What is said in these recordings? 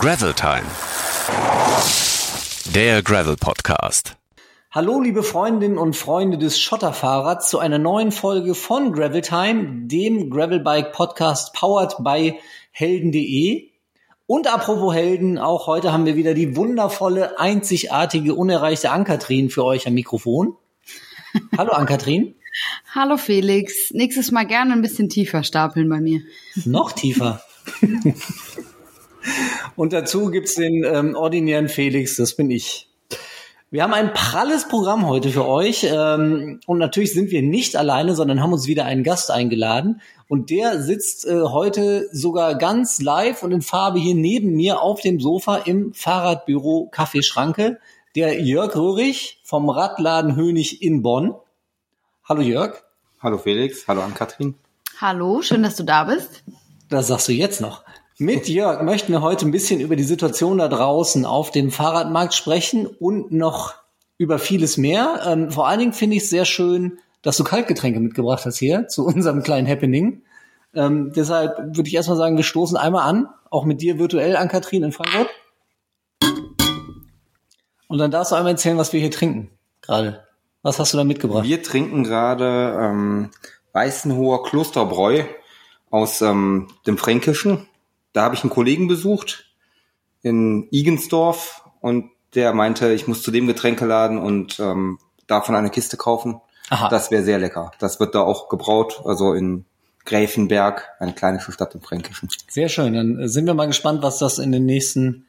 Gravel Time. Der Gravel Podcast. Hallo, liebe Freundinnen und Freunde des Schotterfahrrads zu einer neuen Folge von Gravel Time, dem Gravelbike Podcast powered by helden.de. Und apropos Helden, auch heute haben wir wieder die wundervolle, einzigartige, unerreichte Ankatrin für euch am Mikrofon. Hallo Ankatrin. Hallo Felix. Nächstes Mal gerne ein bisschen tiefer stapeln bei mir. Noch tiefer. Und dazu gibt's den ähm, ordinären Felix, das bin ich. Wir haben ein pralles Programm heute für euch ähm, und natürlich sind wir nicht alleine, sondern haben uns wieder einen Gast eingeladen und der sitzt äh, heute sogar ganz live und in Farbe hier neben mir auf dem Sofa im Fahrradbüro Kaffeeschranke, der Jörg Röhrig vom Radladen Hönig in Bonn. Hallo Jörg. Hallo Felix, hallo Ann-Kathrin. Hallo, schön, dass du da bist. Das sagst du jetzt noch. Mit Jörg möchten wir heute ein bisschen über die Situation da draußen auf dem Fahrradmarkt sprechen und noch über vieles mehr. Ähm, vor allen Dingen finde ich es sehr schön, dass du Kaltgetränke mitgebracht hast hier zu unserem kleinen Happening. Ähm, deshalb würde ich erstmal sagen, wir stoßen einmal an, auch mit dir virtuell an Katrin in Frankfurt. Und dann darfst du einmal erzählen, was wir hier trinken gerade. Was hast du da mitgebracht? Wir trinken gerade ähm, Weißenhoher Klosterbräu aus ähm, dem Fränkischen. Da habe ich einen Kollegen besucht in Igensdorf und der meinte, ich muss zu dem Getränkeladen und ähm, davon eine Kiste kaufen. Aha. Das wäre sehr lecker. Das wird da auch gebraut, also in Gräfenberg, eine kleine Stadt im Fränkischen. Sehr schön. Dann äh, sind wir mal gespannt, was das in den nächsten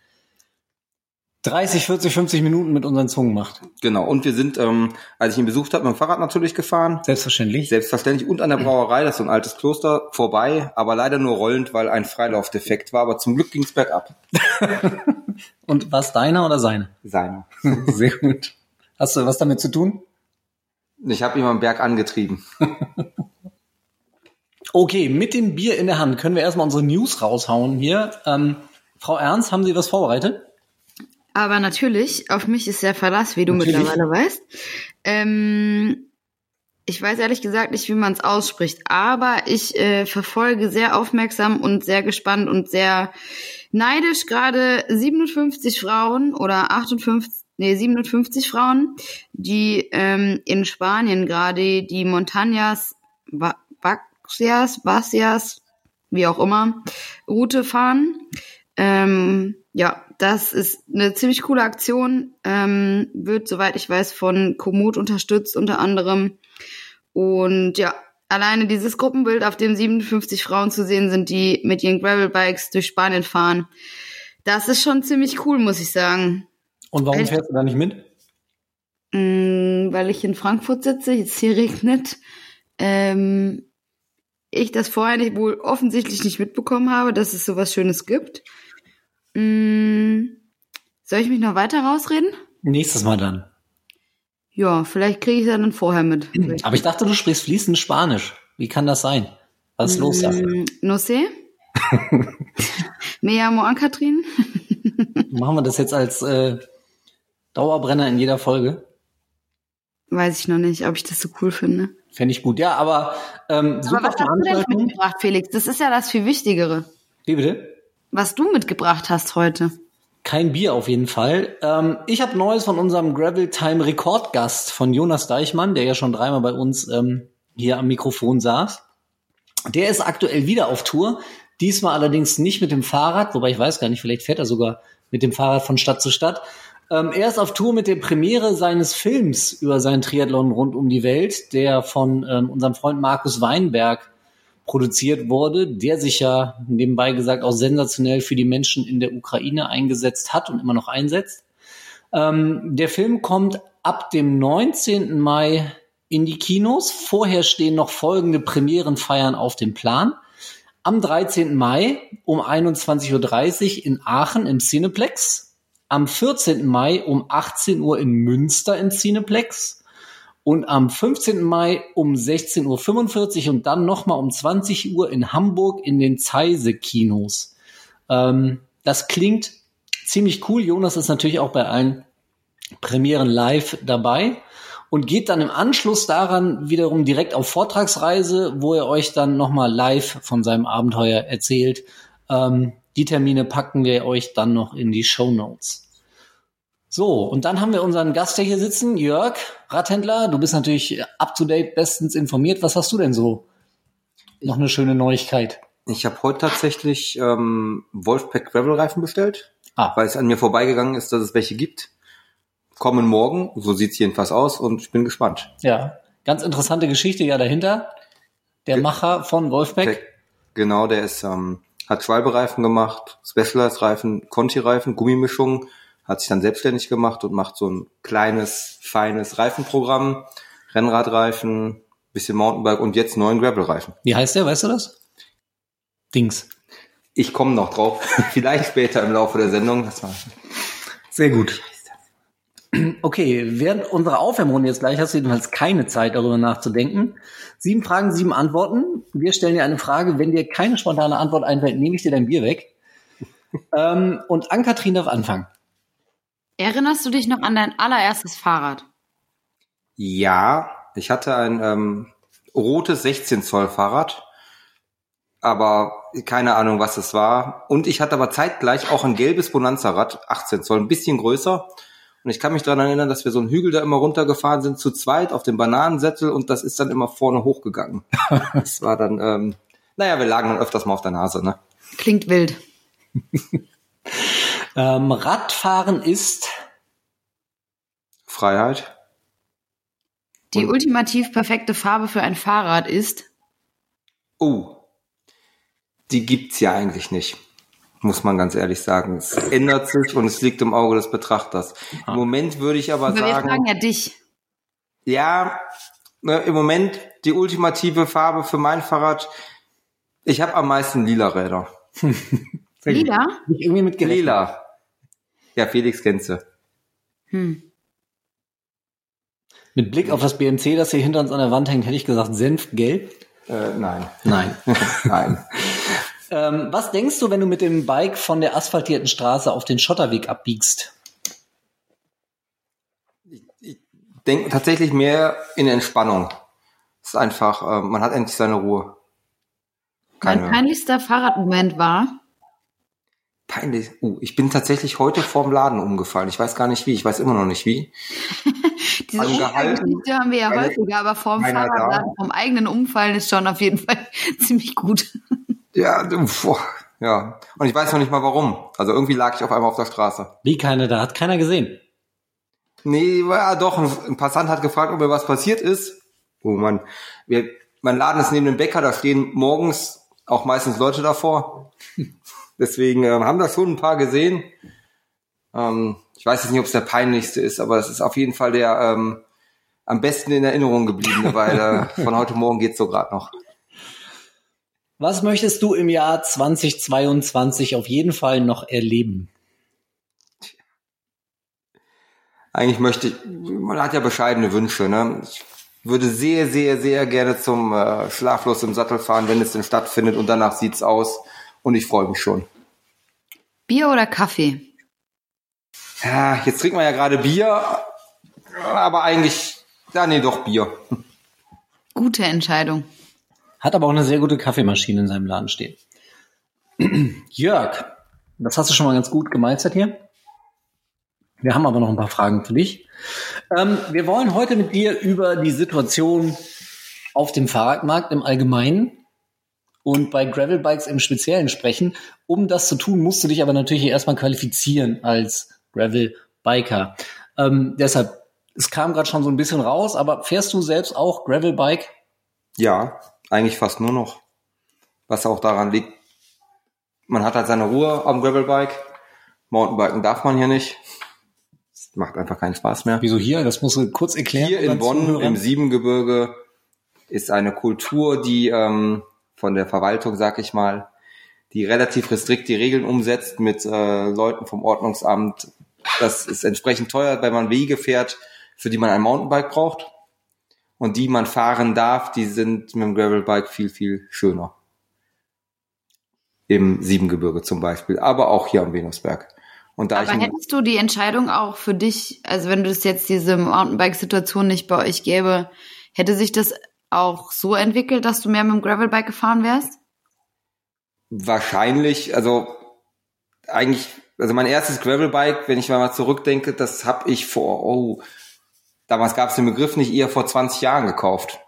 30, 40, 50 Minuten mit unseren Zungen macht. Genau. Und wir sind, ähm, als ich ihn besucht habe, mit dem Fahrrad natürlich gefahren. Selbstverständlich. Selbstverständlich. Und an der Brauerei, das ist so ein altes Kloster, vorbei, aber leider nur rollend, weil ein Freilaufdefekt war. Aber zum Glück ging's bergab. Und was deiner oder seine? Seiner. Sehr gut. Hast du was damit zu tun? Ich habe ihn am Berg angetrieben. Okay, mit dem Bier in der Hand können wir erstmal unsere News raushauen hier. Ähm, Frau Ernst, haben Sie was vorbereitet? Aber natürlich, auf mich ist der Verlass, wie du Natürlich. mittlerweile weißt. Ähm, ich weiß ehrlich gesagt nicht, wie man es ausspricht, aber ich äh, verfolge sehr aufmerksam und sehr gespannt und sehr neidisch gerade 57 Frauen oder 58, nee, 57 Frauen, die ähm, in Spanien gerade die Montañas Ba- Baxias, Bacias, wie auch immer, Route fahren. Ähm, ja, das ist eine ziemlich coole Aktion. Ähm, wird, soweit ich weiß, von Komoot unterstützt unter anderem. Und ja, alleine dieses Gruppenbild, auf dem 57 Frauen zu sehen sind, die mit ihren Gravelbikes durch Spanien fahren. Das ist schon ziemlich cool, muss ich sagen. Und warum fährst du da nicht mit? Mm, weil ich in Frankfurt sitze, jetzt hier regnet. Ähm, ich das vorher nicht, wohl offensichtlich nicht mitbekommen habe, dass es sowas Schönes gibt. Mm, soll ich mich noch weiter rausreden? Nächstes Mal dann. Ja, vielleicht kriege ich es dann vorher mit. Aber ich dachte, du sprichst fließend Spanisch. Wie kann das sein? Was ist los, Sache? Mm, No sé. Me llamo Ann-Kathrin. Machen wir das jetzt als äh, Dauerbrenner in jeder Folge? Weiß ich noch nicht, ob ich das so cool finde. Fände ich gut. Ja, aber ähm, Aber super was hast du denn mitgebracht, Felix? Das ist ja das viel Wichtigere. Wie bitte? Was du mitgebracht hast heute. Kein Bier auf jeden Fall. Ähm, ich habe Neues von unserem Gravel Time Rekordgast von Jonas Deichmann, der ja schon dreimal bei uns ähm, hier am Mikrofon saß. Der ist aktuell wieder auf Tour. Diesmal allerdings nicht mit dem Fahrrad, wobei ich weiß gar nicht, vielleicht fährt er sogar mit dem Fahrrad von Stadt zu Stadt. Ähm, er ist auf Tour mit der Premiere seines Films über seinen Triathlon rund um die Welt, der von ähm, unserem Freund Markus Weinberg produziert wurde, der sich ja nebenbei gesagt auch sensationell für die Menschen in der Ukraine eingesetzt hat und immer noch einsetzt. Ähm, der Film kommt ab dem 19. Mai in die Kinos. Vorher stehen noch folgende Premierenfeiern auf dem Plan. Am 13. Mai um 21.30 Uhr in Aachen im Cineplex. Am 14. Mai um 18 Uhr in Münster im Cineplex. Und am 15. Mai um 16.45 Uhr und dann nochmal um 20 Uhr in Hamburg in den Zeise-Kinos. Ähm, das klingt ziemlich cool. Jonas ist natürlich auch bei allen Premieren live dabei und geht dann im Anschluss daran wiederum direkt auf Vortragsreise, wo er euch dann nochmal live von seinem Abenteuer erzählt. Ähm, Die Termine packen wir euch dann noch in die Show Notes. So, und dann haben wir unseren Gast, der hier sitzen, Jörg, Radhändler. Du bist natürlich up to date, bestens informiert. Was hast du denn so? Noch eine schöne Neuigkeit. Ich habe heute tatsächlich ähm, Wolfpack Gravel Reifen bestellt, Ah. weil es an mir vorbeigegangen ist, dass es welche gibt. Kommen morgen, so sieht's jedenfalls aus und ich bin gespannt. Ja, ganz interessante Geschichte ja dahinter. Der Ge- Macher von Wolfpack. Genau, der ist ähm, hat Schwalbe-Reifen gemacht, Specialized-Reifen, Conti-Reifen, Gummimischung, hat sich dann selbstständig gemacht und macht so ein kleines, feines Reifenprogramm, Rennradreifen, bisschen Mountainbike und jetzt neuen Gravel-Reifen. Wie heißt der, weißt du das? Dings. Ich komme noch drauf, vielleicht später im Laufe der Sendung. Das war Sehr gut. Okay, während unserer Aufwärmrunde jetzt gleich hast du jedenfalls keine Zeit, darüber nachzudenken. Sieben Fragen, sieben Antworten. Wir stellen dir eine Frage. Wenn dir keine spontane Antwort einfällt, nehme ich dir dein Bier weg. ähm, und Ann-Kathrin darf anfangen. Erinnerst du dich noch an dein allererstes Fahrrad? Ja, ich hatte ein ähm, rotes 16 Zoll Fahrrad, aber keine Ahnung, was es war. Und ich hatte aber zeitgleich auch ein gelbes Bonanza-Rad, 18 Zoll, ein bisschen größer. Und ich kann mich daran erinnern, dass wir so einen Hügel da immer runtergefahren sind, zu zweit auf dem Bananensättel und das ist dann immer vorne hochgegangen. das war dann, ähm, naja, wir lagen dann öfters mal auf der Nase, ne? Klingt wild. Ähm, Radfahren ist Freiheit. Die Und- ultimativ perfekte Farbe für ein Fahrrad ist Oh, die gibt's ja eigentlich nicht. Muss man ganz ehrlich sagen. Es ändert sich und es liegt im Auge des Betrachters. Im Moment würde ich aber Aber wir sagen, fragen ja dich. ja, ne, im Moment die ultimative Farbe für mein Fahrrad. Ich habe am meisten lila Räder. Lila? nicht irgendwie mit gerechnet. Lila. Ja, Felix kennst du. Hm. Mit Blick auf das BMC, das hier hinter uns an der Wand hängt, hätte ich gesagt Senfgelb. Äh, nein. Nein. nein. ähm, was denkst du, wenn du mit dem Bike von der asphaltierten Straße auf den Schotterweg abbiegst? Denk tatsächlich mehr in Entspannung. Es ist einfach, äh, man hat endlich seine Ruhe. Keine. Mein peinlichster Fahrradmoment war, Peinlich. Uh, ich bin tatsächlich heute vorm Laden umgefallen. Ich weiß gar nicht wie. Ich weiß immer noch nicht wie. diese Angehalten. Unfallgeschichte haben wir ja Keine- häufiger, aber vorm. Fahrradladen, vom eigenen Umfallen ist schon auf jeden Fall ziemlich gut. Ja, du- boah, ja. Und ich weiß noch nicht mal warum. Also irgendwie lag ich auf einmal auf der Straße. Wie keiner da, hat keiner gesehen. Nee, ja doch. Ein, ein Passant hat gefragt, ob mir was passiert ist. Oh Mann. Wir, mein Laden ist neben dem Bäcker. Da stehen morgens auch meistens Leute davor. Deswegen ähm, haben das schon ein paar gesehen. Ähm, ich weiß jetzt nicht, ob es der peinlichste ist, aber es ist auf jeden Fall der ähm, am besten in Erinnerung gebliebene, weil äh, von heute Morgen geht's so gerade noch. Was möchtest du im Jahr 2022 auf jeden Fall noch erleben? Eigentlich möchte ich, man hat ja bescheidene Wünsche, ne? Ich würde sehr, sehr, sehr gerne zum äh, Schlaflos im Sattel fahren, wenn es denn stattfindet und danach sieht's aus und ich freue mich schon. Bier oder Kaffee? Ja, jetzt trinkt man ja gerade Bier, aber eigentlich, ja, nee, doch Bier. Gute Entscheidung. Hat aber auch eine sehr gute Kaffeemaschine in seinem Laden stehen. Jörg, das hast du schon mal ganz gut gemeistert hier. Wir haben aber noch ein paar Fragen für dich. Ähm, wir wollen heute mit dir über die Situation auf dem Fahrradmarkt im Allgemeinen und bei Gravelbikes im Speziellen sprechen. Um das zu tun, musst du dich aber natürlich erstmal qualifizieren als Gravelbiker. Ähm, deshalb, es kam gerade schon so ein bisschen raus, aber fährst du selbst auch Gravelbike? Ja, eigentlich fast nur noch. Was auch daran liegt, man hat halt seine Ruhe am Gravelbike. Mountainbiken darf man hier nicht. Es macht einfach keinen Spaß mehr. Wieso hier? Das musst du kurz erklären. Hier in Bonn Zuhörern. im Siebengebirge ist eine Kultur, die ähm, von der Verwaltung, sag ich mal, die relativ restrikt die Regeln umsetzt mit äh, Leuten vom Ordnungsamt. Das ist entsprechend teuer, wenn man Wege fährt, für die man ein Mountainbike braucht. Und die man fahren darf, die sind mit dem Gravelbike viel, viel schöner. Im Siebengebirge zum Beispiel, aber auch hier am Venusberg. Und da Aber hättest du die Entscheidung auch für dich, also wenn du es jetzt diese Mountainbike-Situation nicht bei euch gäbe, hätte sich das auch so entwickelt, dass du mehr mit dem Gravelbike gefahren wärst? Wahrscheinlich, also eigentlich, also mein erstes Gravelbike, wenn ich mal zurückdenke, das habe ich vor, oh, damals gab es den Begriff nicht, eher vor 20 Jahren gekauft.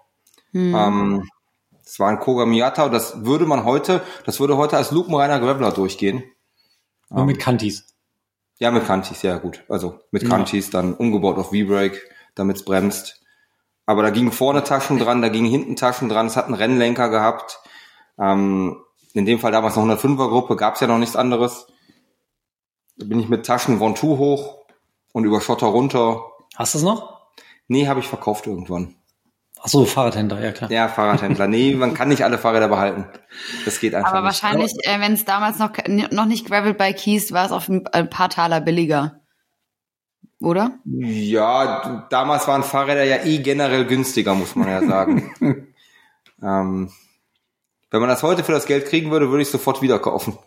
Hm. Ähm, das war ein Koga Miata und das würde man heute, das würde heute als lupenreiner Graveler durchgehen. Nur mit Kantis. Ja, mit Kantis, ja gut. Also mit Ja. Kantis, dann umgebaut auf V-Brake, damit es bremst. Aber da gingen vorne Taschen dran, da gingen hinten Taschen dran, es hat einen Rennlenker gehabt. Ähm, in dem Fall damals noch 105er Gruppe, gab's ja noch nichts anderes. Da bin ich mit Taschen von Two hoch und über Schotter runter. Hast du es noch? Nee, habe ich verkauft irgendwann. Ach so, Fahrradhändler, ja klar. Ja, Fahrradhändler. Nee, man kann nicht alle Fahrräder behalten. Das geht einfach Aber nicht. wahrscheinlich, äh, wenn es damals noch, noch nicht Gravelbike hieß, war es auf ein, ein paar Taler billiger. Oder? Ja, damals waren Fahrräder ja eh generell günstiger, muss man ja sagen. ähm, wenn man das heute für das Geld kriegen würde, würde ich sofort wieder kaufen.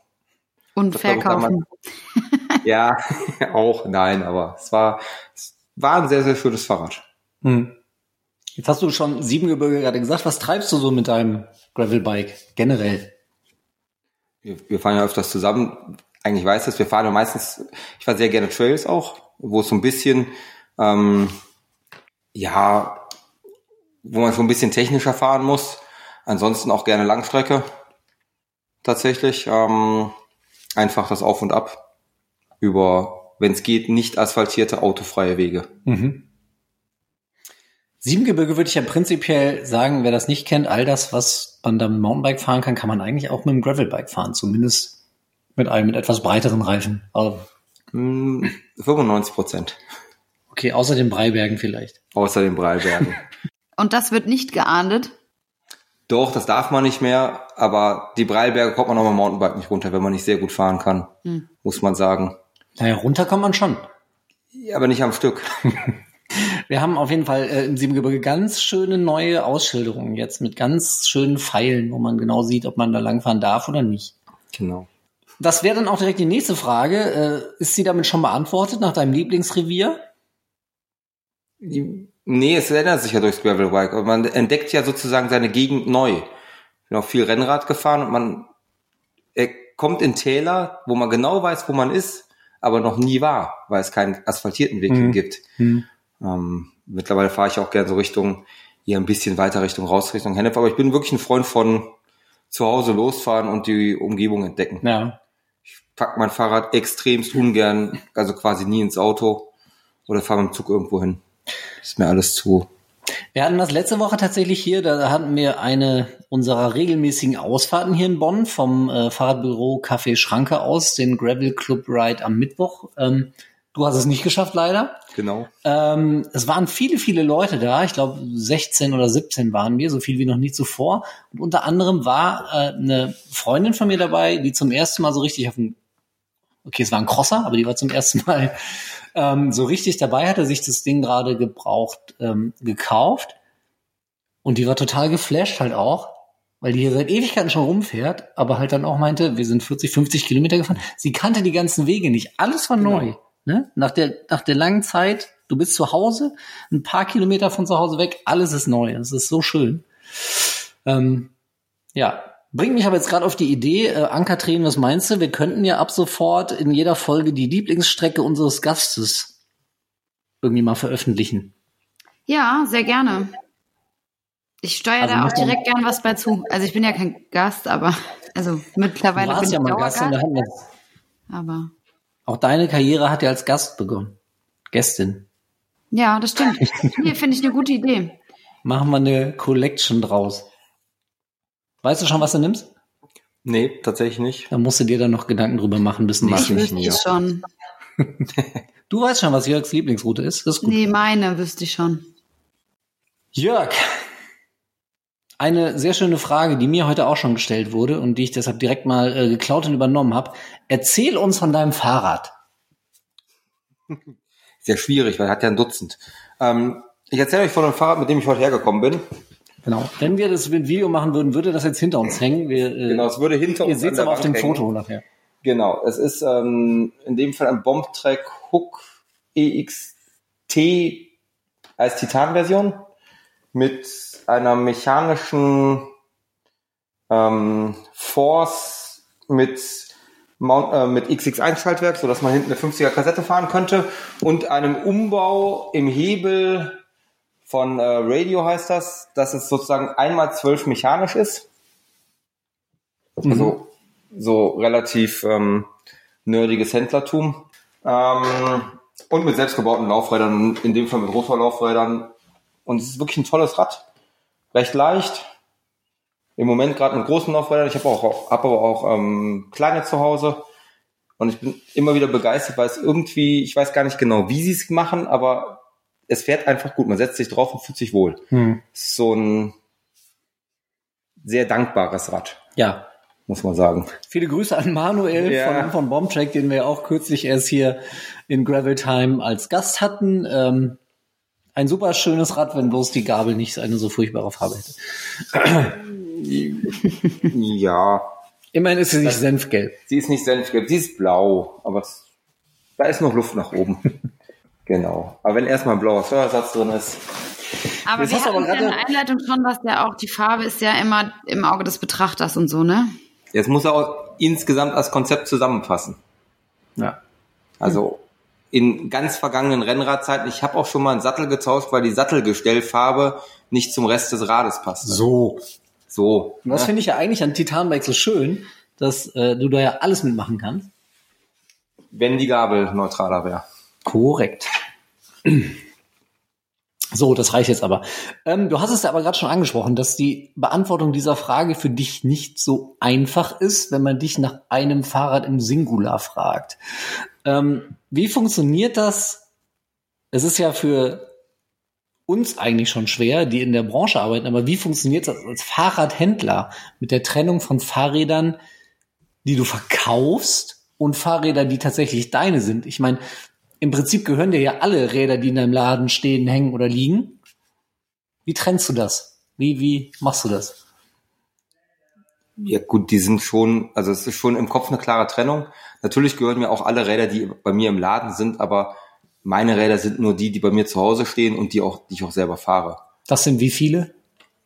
Und Das verkaufen. Ja, auch, nein, aber es war, es war ein sehr, sehr schönes Fahrrad. Hm. Jetzt hast du schon Siebengebirge gerade gesagt. Was treibst du so mit deinem Gravelbike generell? Wir, wir fahren ja öfters zusammen. Eigentlich weiß das, wir fahren ja meistens, ich fahre sehr gerne Trails auch, wo es so ein bisschen, ähm, ja, wo man so ein bisschen technischer fahren muss. Ansonsten auch gerne Langstrecke. Tatsächlich. Ähm, einfach das Auf und Ab über, wenn es geht, nicht asphaltierte, autofreie Wege. Mhm. Siebengebirge würde ich ja prinzipiell sagen, wer das nicht kennt, all das, was man da mit Mountainbike fahren kann, kann man eigentlich auch mit dem Gravelbike fahren. Zumindest mit einem mit etwas breiteren Reifen. Also, Hm, 95 Prozent. okay, außer den Breibergen vielleicht. Außer den Breilbergen. Und das wird nicht geahndet. Doch, das darf man nicht mehr, aber die Breilberge kommt man auch mit dem Mountainbike nicht runter, wenn man nicht sehr gut fahren kann, Hm. muss man sagen. Naja, runter kommt man schon. Ja, aber nicht am Stück. Wir haben auf jeden Fall äh, im Siebengebirge ganz schöne neue Ausschilderungen jetzt mit ganz schönen Pfeilen, wo man genau sieht, ob man da langfahren darf oder nicht. Genau. Das wäre dann auch direkt die nächste Frage. Äh, ist sie damit schon beantwortet nach deinem Lieblingsrevier? Nee, es ändert sich ja durchs Gravelbike. Aber man entdeckt ja sozusagen seine Gegend neu. Ich bin auch viel Rennrad gefahren und man kommt in Täler, wo man genau weiß, wo man ist, aber noch nie war, weil es keinen asphaltierten Weg Mhm. gibt. Hm. Ähm, mittlerweile fahre ich auch gern so Richtung, hier ein bisschen weiter Richtung raus, Richtung Hennef, aber ich bin wirklich ein Freund von zu Hause losfahren und die Umgebung entdecken. Ja. Ich pack mein Fahrrad extremst ungern, also quasi nie ins Auto oder fahre mit dem Zug irgendwo hin. Ist mir alles zu. Wir hatten das letzte Woche tatsächlich hier, da hatten wir eine unserer regelmäßigen Ausfahrten hier in Bonn vom äh, Fahrradbüro Café Schranke aus, den Gravel Club Ride am Mittwoch. Ähm, du hast es nicht geschafft, leider. Genau. Ähm, es waren viele, viele Leute da. Ich glaube, 16 oder 17 waren wir, so viel wie noch nie zuvor. Und unter anderem war äh, eine Freundin von mir dabei, die zum ersten Mal so richtig auf dem, okay, es war ein Crosser, aber die war zum ersten Mal ähm, so richtig dabei, hatte sich das Ding gerade gebraucht ähm, gekauft. Und die war total geflasht halt auch, weil die hier seit Ewigkeiten schon rumfährt, aber halt dann auch meinte, wir sind 40, 50 Kilometer gefahren. Sie kannte die ganzen Wege nicht. Alles war Genau. neu. Ne? Nach, der, nach der langen Zeit, du bist zu Hause, ein paar Kilometer von zu Hause weg, alles ist neu. Das ist so schön. Ähm, ja, bringt mich aber jetzt gerade auf die Idee, äh, Ann-Kathrin, was meinst du? Wir könnten ja ab sofort in jeder Folge die Lieblingsstrecke unseres Gastes irgendwie mal veröffentlichen. Ja, sehr gerne. Ich steuere Also da auch direkt gern was bei zu. Also ich bin ja kein Gast, aber also mittlerweile bin ich ja mal Dauergast, Gast aber auch deine Karriere hat ja als Gast begonnen. Gästin. ja, das stimmt. Hier finde ich eine gute Idee. Machen wir eine Collection draus. Weißt du schon, was du nimmst? Nee, tatsächlich nicht. Da musst du dir dann noch Gedanken drüber machen bis Mach Ich wüsste schon. Du weißt schon, was Jörgs Lieblingsroute ist. Das ist gut. Nee, meine wüsste ich schon. Jörg, eine sehr schöne Frage, die mir heute auch schon gestellt wurde und die ich deshalb direkt mal äh, geklaut und übernommen habe. Erzähl uns von deinem Fahrrad. Sehr schwierig, weil er hat ja ein Dutzend. Ähm, ich erzähle euch von dem Fahrrad, mit dem ich heute hergekommen bin. Genau. Wenn wir das mit Video machen würden, würde das jetzt hinter uns hängen. Wir, äh, Genau, es würde hinter ihr uns seht an es aber auf dem hängen. Foto nachher. Genau, es ist ähm, in dem Fall ein Bombtrack Hook EXT als Titan-Version mit einer mechanischen ähm, Force mit Mount, äh, mit XX1-Schaltwerk, sodass man hinten eine 50er Kassette fahren könnte und einem Umbau im Hebel von äh, Radio heißt das, dass es sozusagen einmal zwölf mechanisch ist. Also so relativ ähm, nerdiges Händlertum. Ähm, und mit selbstgebauten Laufrädern, in dem Fall mit Rotorlaufrädern. Und es ist wirklich ein tolles Rad. Recht leicht. Im Moment gerade mit großen Laufrädern. Ich habe auch, hab aber auch ähm, kleine zu Hause. Und ich bin immer wieder begeistert, weil es irgendwie, ich weiß gar nicht genau, wie sie es machen, aber es fährt einfach gut. Man setzt sich drauf und fühlt sich wohl. Hm. So ein sehr dankbares Rad, Ja. muss man sagen. Viele Grüße an Manuel Ja. von, von Bombtrack, den wir auch kürzlich erst hier in Gravel Time als Gast hatten. Ähm, ein super schönes Rad, wenn bloß die Gabel nicht eine so furchtbare Farbe hätte. Ja, Immerhin ist sie nicht senfgelb. sie ist nicht senfgelb, sie ist blau, aber es, da ist noch Luft nach oben. genau. Aber wenn erstmal ein blauer Steuersatz drin ist, Aber Jetzt wir hatten aber ja in gerade- der Einleitung schon, dass ja auch die Farbe ist ja immer im Auge des Betrachters und so, ne? jetzt muss er auch insgesamt als Konzept zusammenfassen. Ja. Also in ganz vergangenen Rennradzeiten, ich habe auch schon mal einen Sattel getauscht, weil die Sattelgestellfarbe nicht zum Rest des Rades passt. So. So. Und das ne? finde ich ja eigentlich an Titanbike so schön, dass äh, du da ja alles mitmachen kannst. Wenn die Gabel neutraler wäre. Korrekt. So, das reicht jetzt aber. Ähm, du hast es ja aber gerade schon angesprochen, dass die Beantwortung dieser Frage für dich nicht so einfach ist, wenn man dich nach einem Fahrrad im Singular fragt. Ähm, wie funktioniert das? Es ist ja für uns eigentlich schon schwer, die in der Branche arbeiten, aber wie funktioniert das als Fahrradhändler mit der Trennung von Fahrrädern, die du verkaufst und Fahrräder, die tatsächlich deine sind? Ich meine, im Prinzip gehören dir ja alle Räder, die in deinem Laden stehen, hängen oder liegen. Wie trennst du das? Wie, wie machst du das? Ja gut, die sind schon, also es ist schon im Kopf eine klare Trennung. Natürlich gehören mir auch alle Räder, die bei mir im Laden sind, aber meine Räder sind nur die, die bei mir zu Hause stehen und die auch, die ich auch selber fahre. Das sind wie viele?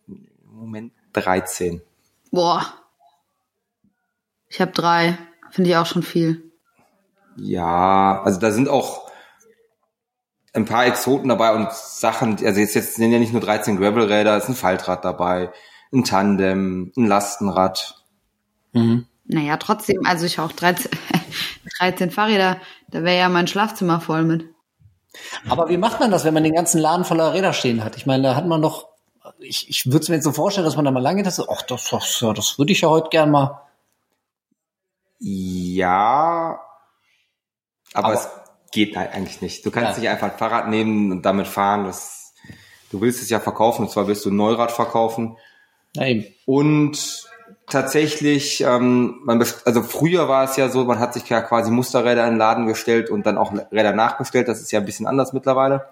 Im Moment 13. Boah. Ich habe drei. Finde ich auch schon viel. Ja, also da sind auch ein paar Exoten dabei und Sachen, also jetzt, jetzt sind ja nicht nur 13 Gravelräder, es ist ein Faltrad dabei, ein Tandem, ein Lastenrad. Mhm. Naja, trotzdem, also ich auch 13, 13 Fahrräder, da wäre ja mein Schlafzimmer voll mit. Aber wie macht man das, wenn man den ganzen Laden voller Räder stehen hat? Ich meine, da hat man doch, ich, ich würde es mir jetzt so vorstellen, dass man da mal lange das, ach, das, das, ja, das würde ich ja heute gern mal. Ja, aber, Aber- es geht halt eigentlich nicht. Du kannst Ja. nicht einfach ein Fahrrad nehmen und damit fahren. Das, du willst es ja verkaufen, und zwar willst du ein Neurad verkaufen. Ja, eben. Und tatsächlich, ähm, man also früher war es ja so, man hat sich ja quasi Musterräder in den Laden gestellt und dann auch Räder nachbestellt. Das ist ja ein bisschen anders mittlerweile,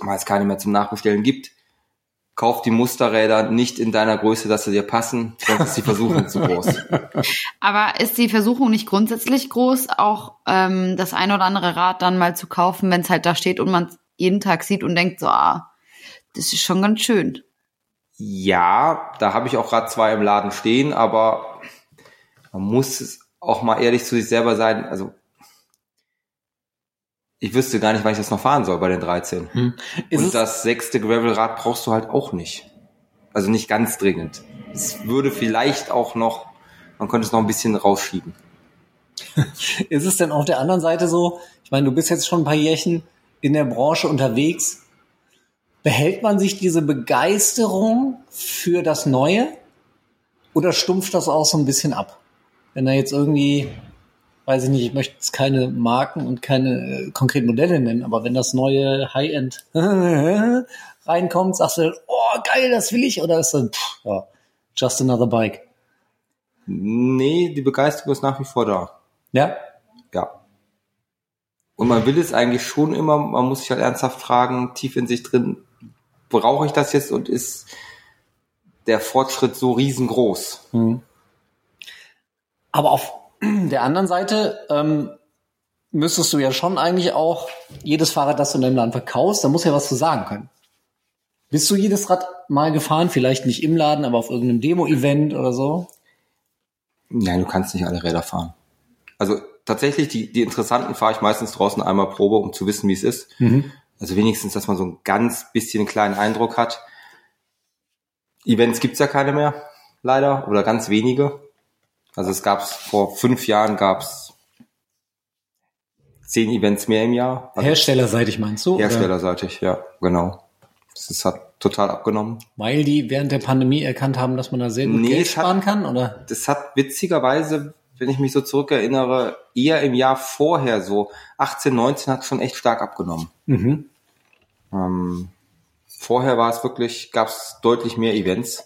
weil es keine mehr zum Nachbestellen gibt. Kauf die Musterräder nicht in deiner Größe, dass sie dir passen, sonst ist die Versuchung zu groß. Aber ist die Versuchung nicht grundsätzlich groß, auch ähm, das ein oder andere Rad dann mal zu kaufen, wenn es halt da steht und man es jeden Tag sieht und denkt so, ah, das ist schon ganz schön. Ja, da habe ich auch gerade zwei im Laden stehen, aber man muss es auch mal ehrlich zu sich selber sein. Also ich wüsste gar nicht, wann ich das noch fahren soll bei den 13. Hm. Und das sechste Gravelrad brauchst du halt auch nicht. Also nicht ganz dringend. Es würde vielleicht auch noch, man könnte es noch ein bisschen rausschieben. ist es denn auf der anderen Seite so, ich meine, du bist jetzt schon ein paar Jährchen in der Branche unterwegs. Behält man sich diese Begeisterung für das Neue oder stumpft das auch so ein bisschen ab? Wenn da jetzt irgendwie, weiß ich nicht, ich möchte jetzt keine Marken und keine äh, konkreten Modelle nennen, aber wenn das neue High-End reinkommt, sagst du, oh geil, das will ich, oder ist dann, pff, ja, just another bike? Nee, die Begeisterung ist nach wie vor da. Ja? Ja. Und man will es eigentlich schon immer, man muss sich halt ernsthaft fragen, tief in sich drin, brauche ich das jetzt und ist der Fortschritt so riesengroß? Mhm. Aber auf der anderen Seite ähm, müsstest du ja schon eigentlich auch jedes Fahrrad, das du in deinem Laden verkaufst, da muss ja was zu sagen können. Bist du jedes Rad mal gefahren? Vielleicht nicht im Laden, aber auf irgendeinem Demo-Event oder so? Nein, du kannst nicht alle Räder fahren. Also tatsächlich, die, die interessanten fahre ich meistens draußen einmal Probe, um zu wissen, wie es ist. Mhm. Also wenigstens, dass man so ein ganz bisschen einen kleinen Eindruck hat. Events gibt's ja keine mehr, leider, oder ganz wenige. Also es gab's vor fünf Jahren gab's zehn Events mehr im Jahr. Also Herstellerseitig meinst du? oder? herstellerseitig, ja, genau. Das hat total abgenommen. Weil die während der Pandemie erkannt haben, dass man da sehr gut Nee, Geld es hat- sparen kann, oder? Das hat witzigerweise, wenn ich mich so zurückerinnere, eher im Jahr vorher so 18, 19 hat schon echt stark abgenommen. Mhm. Ähm, vorher war es wirklich, gab es deutlich mehr Events.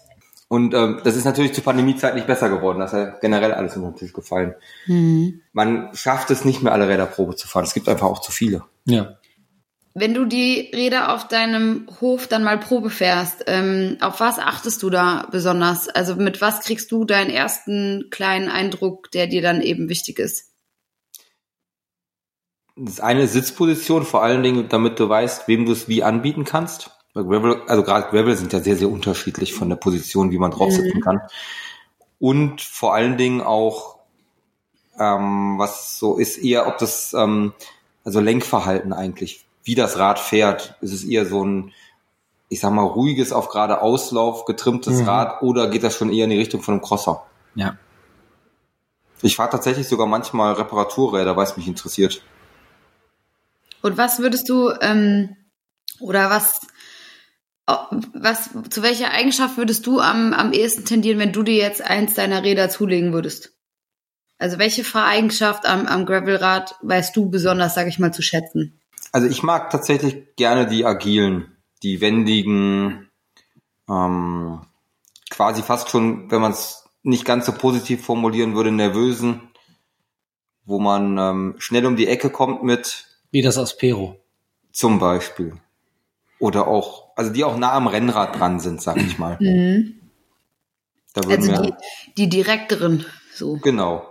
Und ähm, das ist natürlich zur Pandemiezeit nicht besser geworden. Das ist ja generell alles unter den Tisch gefallen. Man schafft es nicht mehr, alle Räder Probe zu fahren. Es gibt einfach auch zu viele. Ja. Wenn du die Räder auf deinem Hof dann mal Probe fährst, ähm, auf was achtest du da besonders? Also mit was kriegst du deinen ersten kleinen Eindruck, der dir dann eben wichtig ist? Das eine ist Sitzposition, vor allen Dingen, damit du weißt, wem du es wie anbieten kannst. Bei Gravel, also gerade Gravel sind ja sehr, sehr unterschiedlich von der Position, wie man drauf sitzen kann. Und vor allen Dingen auch, ähm, was so ist, eher, ob das, ähm, also Lenkverhalten eigentlich, wie das Rad fährt. Ist es eher so ein, ich sag mal, ruhiges, auf gerade Auslauf getrimmtes Mhm. Rad oder geht das schon eher in die Richtung von einem Crosser? Ja. Ich fahre tatsächlich sogar manchmal Reparaturräder, weil es mich interessiert. Und was würdest du, ähm, oder was, was, zu welcher Eigenschaft würdest du am, am ehesten tendieren, wenn du dir jetzt eins deiner Räder zulegen würdest? Also welche Fahreigenschaft am, am Gravelrad weißt du besonders, sag ich mal, zu schätzen? Also ich mag tatsächlich gerne die agilen, die wendigen, ähm, quasi fast schon, wenn man es nicht ganz so positiv formulieren würde, nervösen, wo man ähm, schnell um die Ecke kommt mit, Wie das Aspero. zum Beispiel. Oder auch, also die auch nah am Rennrad dran sind, sag ich mal. Da würden Also wir, die, die direkteren, so. genau.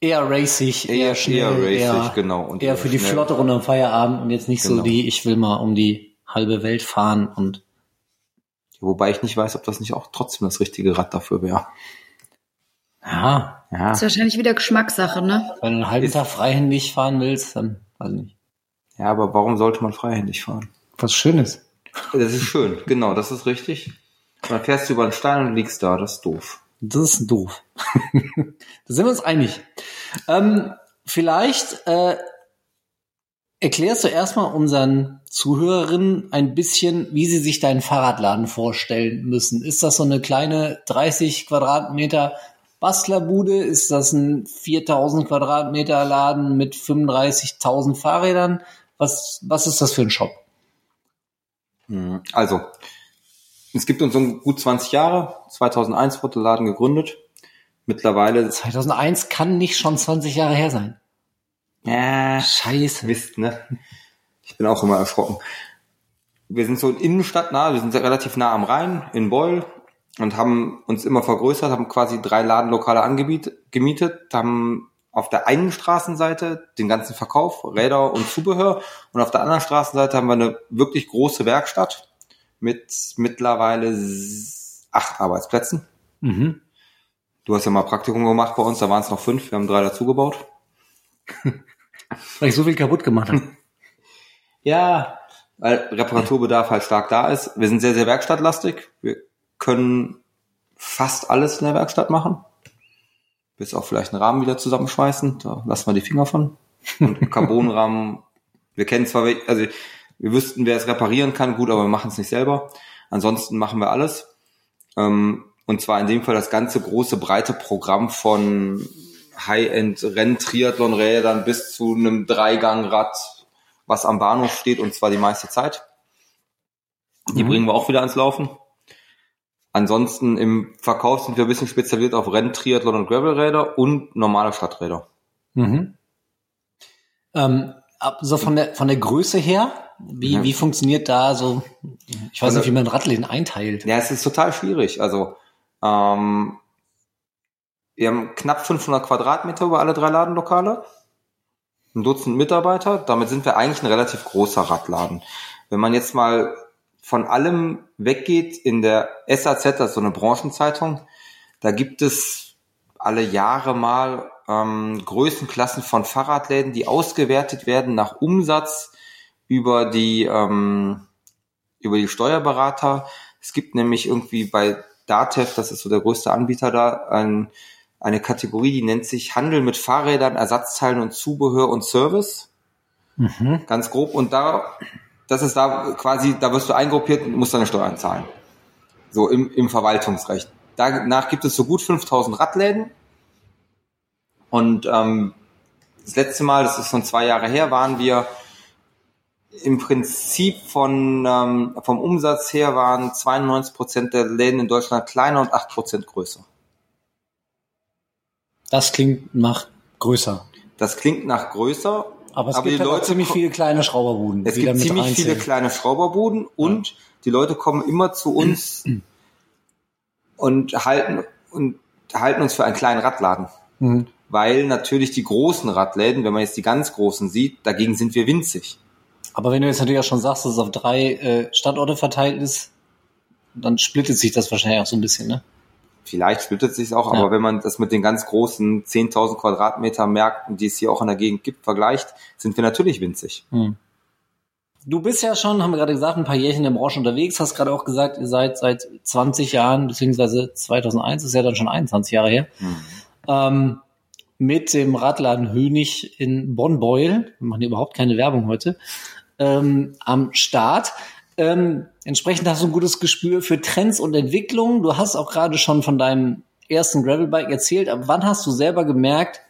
Eher racig, eher, Eher, schnell, eher racig, eher, genau. Und eher für die schnell. flotte Runde am Feierabend und jetzt nicht so Genau. die, ich will mal um die halbe Welt fahren und Wobei ich nicht weiß, ob das nicht auch trotzdem das richtige Rad dafür wäre. ja, Ja. Ist wahrscheinlich wieder Geschmackssache, ne? wenn du einen halben Tag freihändig fahren willst, dann weiß ich nicht. Ja, aber warum sollte man freihändig fahren? Was Schönes. Das ist schön, genau, das ist richtig. Und dann fährst du über einen Stein und liegst da, das ist doof. Das ist doof. da sind wir uns einig. Ähm, vielleicht äh, erklärst du erstmal unseren Zuhörerinnen ein bisschen, wie sie sich deinen Fahrradladen vorstellen müssen. Ist das so eine kleine 30 Quadratmeter Bastlerbude? Ist das ein 4000 Quadratmeter Laden mit 35.000 Fahrrädern? Was, was ist das für ein Shop? Mhm. Also, es gibt uns um gut 20 Jahre. 2001 wurde der Laden gegründet. Mittlerweile, 2001 kann nicht schon 20 Jahre her sein. ja, Scheiße. Mist, ne? Ich bin auch immer erschrocken. Wir sind so innenstadtnah, wir sind relativ nah am Rhein, in Beul, und haben uns immer vergrößert, haben quasi drei Ladenlokale angebietet, gemietet, haben auf der einen Straßenseite den ganzen Verkauf, Räder und Zubehör, und auf der anderen Straßenseite haben wir eine wirklich große Werkstatt mit mittlerweile acht Arbeitsplätzen. Mhm. Du hast ja mal Praktikum gemacht bei uns, da waren es noch fünf, wir haben drei dazugebaut. Weil ich so viel kaputt gemacht habe. Ja, weil Reparaturbedarf halt stark da ist. Wir sind sehr, sehr werkstattlastig. Wir können fast alles in der Werkstatt machen. Bis auch vielleicht einen Rahmen wieder zusammenschweißen. Da lassen wir die Finger von. Und Carbonrahmen. Wir kennen zwar, also wir wüssten, wer es reparieren kann, gut, aber wir machen es nicht selber. Ansonsten machen wir alles. Ähm, und zwar in dem Fall das ganze große, breite Programm von High-End-Renn-Triathlon-Rädern bis zu einem Dreigangrad, was am Bahnhof steht und zwar die meiste Zeit. Die Mhm. bringen wir auch wieder ans Laufen. Ansonsten im Verkauf sind wir ein bisschen spezialisiert auf Renn, Triathlon und Gravelräder und normale Stadträder. Mhm. Ähm, ab- so von der von der Größe her, wie, Ja. wie funktioniert da so? Ich weiß Also- nicht, wie man Radläden einteilt. Ja, es ist total schwierig. Also ähm, wir haben knapp 500 Quadratmeter über alle drei Ladenlokale, ein Dutzend Mitarbeiter. Damit sind wir eigentlich ein relativ großer Radladen. Wenn man jetzt mal von allem weggeht, in der SAZ, das ist so eine Branchenzeitung, da gibt es alle Jahre mal ähm, Größenklassen von Fahrradläden, die ausgewertet werden nach Umsatz über die ähm, über die Steuerberater. Es gibt nämlich irgendwie bei Datev, das ist so der größte Anbieter da, ein, eine Kategorie, die nennt sich Handel mit Fahrrädern, Ersatzteilen und Zubehör und Service. Mhm. Ganz grob. Und da, das ist da quasi, da wirst du eingruppiert und musst deine Steuern zahlen. So im, im Verwaltungsrecht. Danach gibt es so gut 5000 Radläden. Und ähm, das letzte Mal, das ist schon zwei Jahre her, waren wir im Prinzip von, ähm, vom Umsatz her waren 92 Prozent der Läden in Deutschland kleiner und 8 Prozent größer. Das klingt nach größer. Das klingt nach größer. Aber es aber gibt halt Leute ziemlich viele kleine Schrauberbuden. Es gibt ziemlich viele kleine Schrauberbuden und ja. die Leute kommen immer zu uns und halten und halten uns für einen kleinen Radladen. Mhm. Weil natürlich die großen Radläden, wenn man jetzt die ganz großen sieht, dagegen sind wir winzig. Aber wenn du jetzt natürlich auch schon sagst, dass es auf drei äh, Standorte verteilt ist, dann splittet sich das wahrscheinlich auch so ein bisschen, ne? Vielleicht splittet sich auch, ja. aber wenn man das mit den ganz großen 10.000 Quadratmeter Märkten, die es hier auch in der Gegend gibt, vergleicht, sind wir natürlich winzig. Hm. Du bist ja schon, haben wir gerade gesagt, ein paar Jährchen in der Branche unterwegs, hast gerade auch gesagt, ihr seid seit 20 Jahren, beziehungsweise 2001 ist ja dann schon 21 Jahre her, hm. ähm, mit dem Radladen Hönig in Bonn-Beul, wir machen hier überhaupt keine Werbung heute, ähm, am Start. Ähm, entsprechend hast du ein gutes Gespür für Trends und Entwicklungen. Du hast auch gerade schon von deinem ersten Gravelbike erzählt. Aber wann hast du selber gemerkt,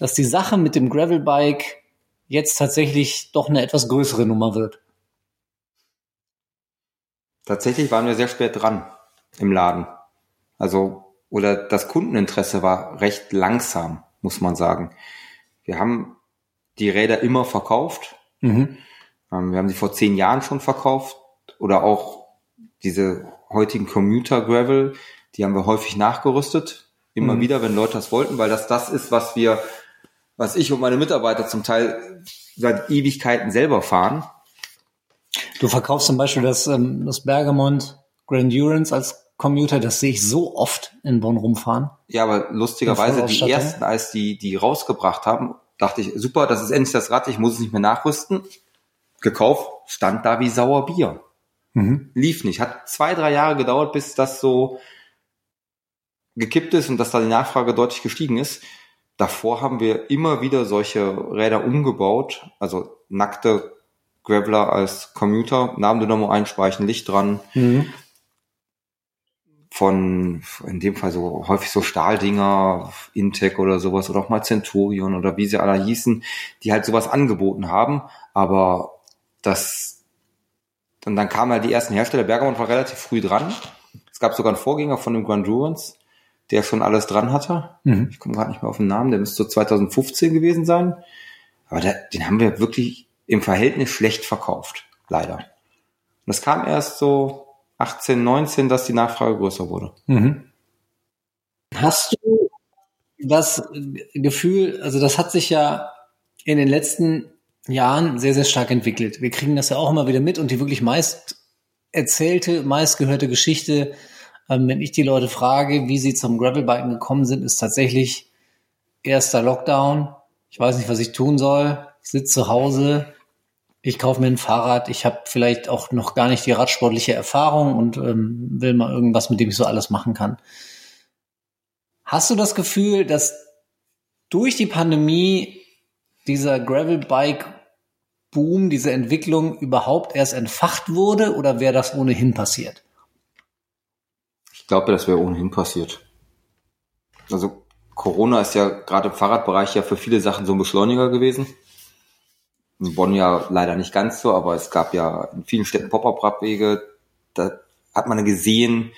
dass die Sache mit dem Gravelbike jetzt tatsächlich doch eine etwas größere Nummer wird? Tatsächlich waren wir sehr spät dran im Laden. Also, oder das Kundeninteresse war recht langsam, muss man sagen. Wir haben die Räder immer verkauft. Mhm. Ähm, wir haben sie vor zehn Jahren schon verkauft oder auch diese heutigen Commuter Gravel, die haben wir häufig nachgerüstet. Immer mhm. wieder, wenn Leute das wollten, weil das das ist, was wir, was ich und meine Mitarbeiter zum Teil seit Ewigkeiten selber fahren. Du verkaufst zum Beispiel das, ähm, das Bergamont Grandurance als Commuter, das sehe ich so oft in Bonn rumfahren. Ja, aber lustigerweise die ersten, als die die rausgebracht haben, dachte ich, super, das ist endlich das Rad, ich muss es nicht mehr nachrüsten gekauft, stand da wie sauer Bier. Mhm. Lief nicht. Hat zwei, drei Jahre gedauert, bis das so gekippt ist und dass da die Nachfrage deutlich gestiegen ist. Davor haben wir immer wieder solche Räder umgebaut, also nackte Graveler als Commuter, Nabendynamo einspeichen, Licht dran. Mhm. Von, in dem Fall so häufig so Stahldinger, Intec oder sowas oder auch mal Centurion oder wie sie alle hießen, die halt sowas angeboten haben, aber das, und dann kamen halt die ersten Hersteller. Bergamot war relativ früh dran. Es gab sogar einen Vorgänger von dem Grandurance, der schon alles dran hatte. Mhm. Ich komme gerade nicht mehr auf den Namen, der müsste so 2015 gewesen sein. Aber der, den haben wir wirklich im Verhältnis schlecht verkauft, leider. Und das kam erst so 18, 19, dass die Nachfrage größer wurde. Mhm. Hast du das Gefühl, also das hat sich ja in den letzten Jahren sehr, sehr stark entwickelt. Wir kriegen das ja auch immer wieder mit und die wirklich meist erzählte, meist gehörte Geschichte, ähm, wenn ich die Leute frage, wie sie zum Gravelbiken gekommen sind, ist tatsächlich erster Lockdown. Ich weiß nicht, was ich tun soll. Ich sitze zu Hause. Ich kaufe mir ein Fahrrad. Ich habe vielleicht auch noch gar nicht die radsportliche Erfahrung und ähm, will mal irgendwas, mit dem ich so alles machen kann. Hast du das Gefühl, dass durch die Pandemie dieser Gravelbike Boom, diese Entwicklung überhaupt erst entfacht wurde oder wäre das ohnehin passiert? Ich glaube, das wäre ohnehin passiert. Also Corona ist ja gerade im Fahrradbereich ja für viele Sachen so ein Beschleuniger gewesen. In Bonn ja leider nicht ganz so, aber es gab ja in vielen Städten Pop-up-Radwege. Da hat man gesehen,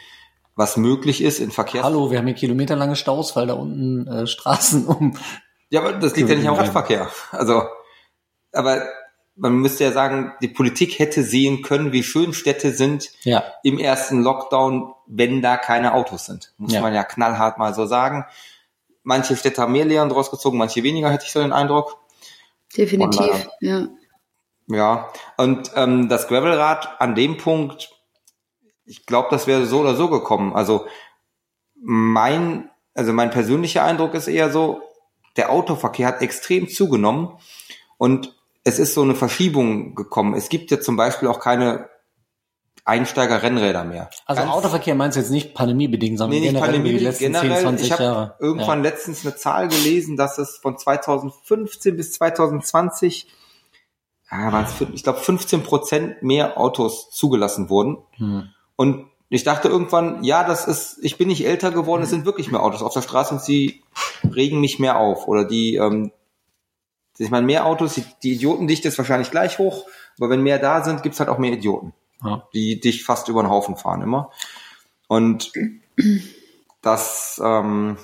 was möglich ist in Verkehr. Hallo, wir haben hier kilometerlange Staus, weil da unten äh, Straßen um. Ja, aber das liegt ja nicht am Radverkehr. Also, aber man müsste ja sagen, die Politik hätte sehen können, wie schön Städte sind ja. im ersten Lockdown, wenn da keine Autos sind. Muss ja. man ja knallhart mal so sagen. Manche Städte haben mehr Lehren draus gezogen, manche weniger, hätte ich so den Eindruck. Definitiv, ja. Ja, und ähm, das Gravelrad an dem Punkt, ich glaube, das wäre so oder so gekommen. Also mein also mein persönlicher Eindruck ist eher so, der Autoverkehr hat extrem zugenommen und es ist so eine Verschiebung gekommen. Es gibt ja zum Beispiel auch keine Einsteiger-Rennräder mehr. Also Ganz- Autoverkehr meinst du jetzt nicht pandemiebedingt, sondern Nee, nicht generell Pandemie, die letzten generell. 10, 20 ich habe Jahre. irgendwann letztens eine Zahl gelesen, dass es von 2015 bis 2020, ja, ich glaube, 15 Prozent mehr Autos zugelassen wurden. Hm. Und ich dachte irgendwann, ja, das ist, ich bin nicht älter geworden, es sind wirklich mehr Autos auf der Straße und sie regen mich mehr auf. Oder die, ähm, ich meine, mehr Autos, die, die Idiotendichte ist wahrscheinlich gleich hoch, aber wenn mehr da sind, gibt's halt auch mehr Idioten Ja. die dich fast über den Haufen fahren immer. Und das ähm,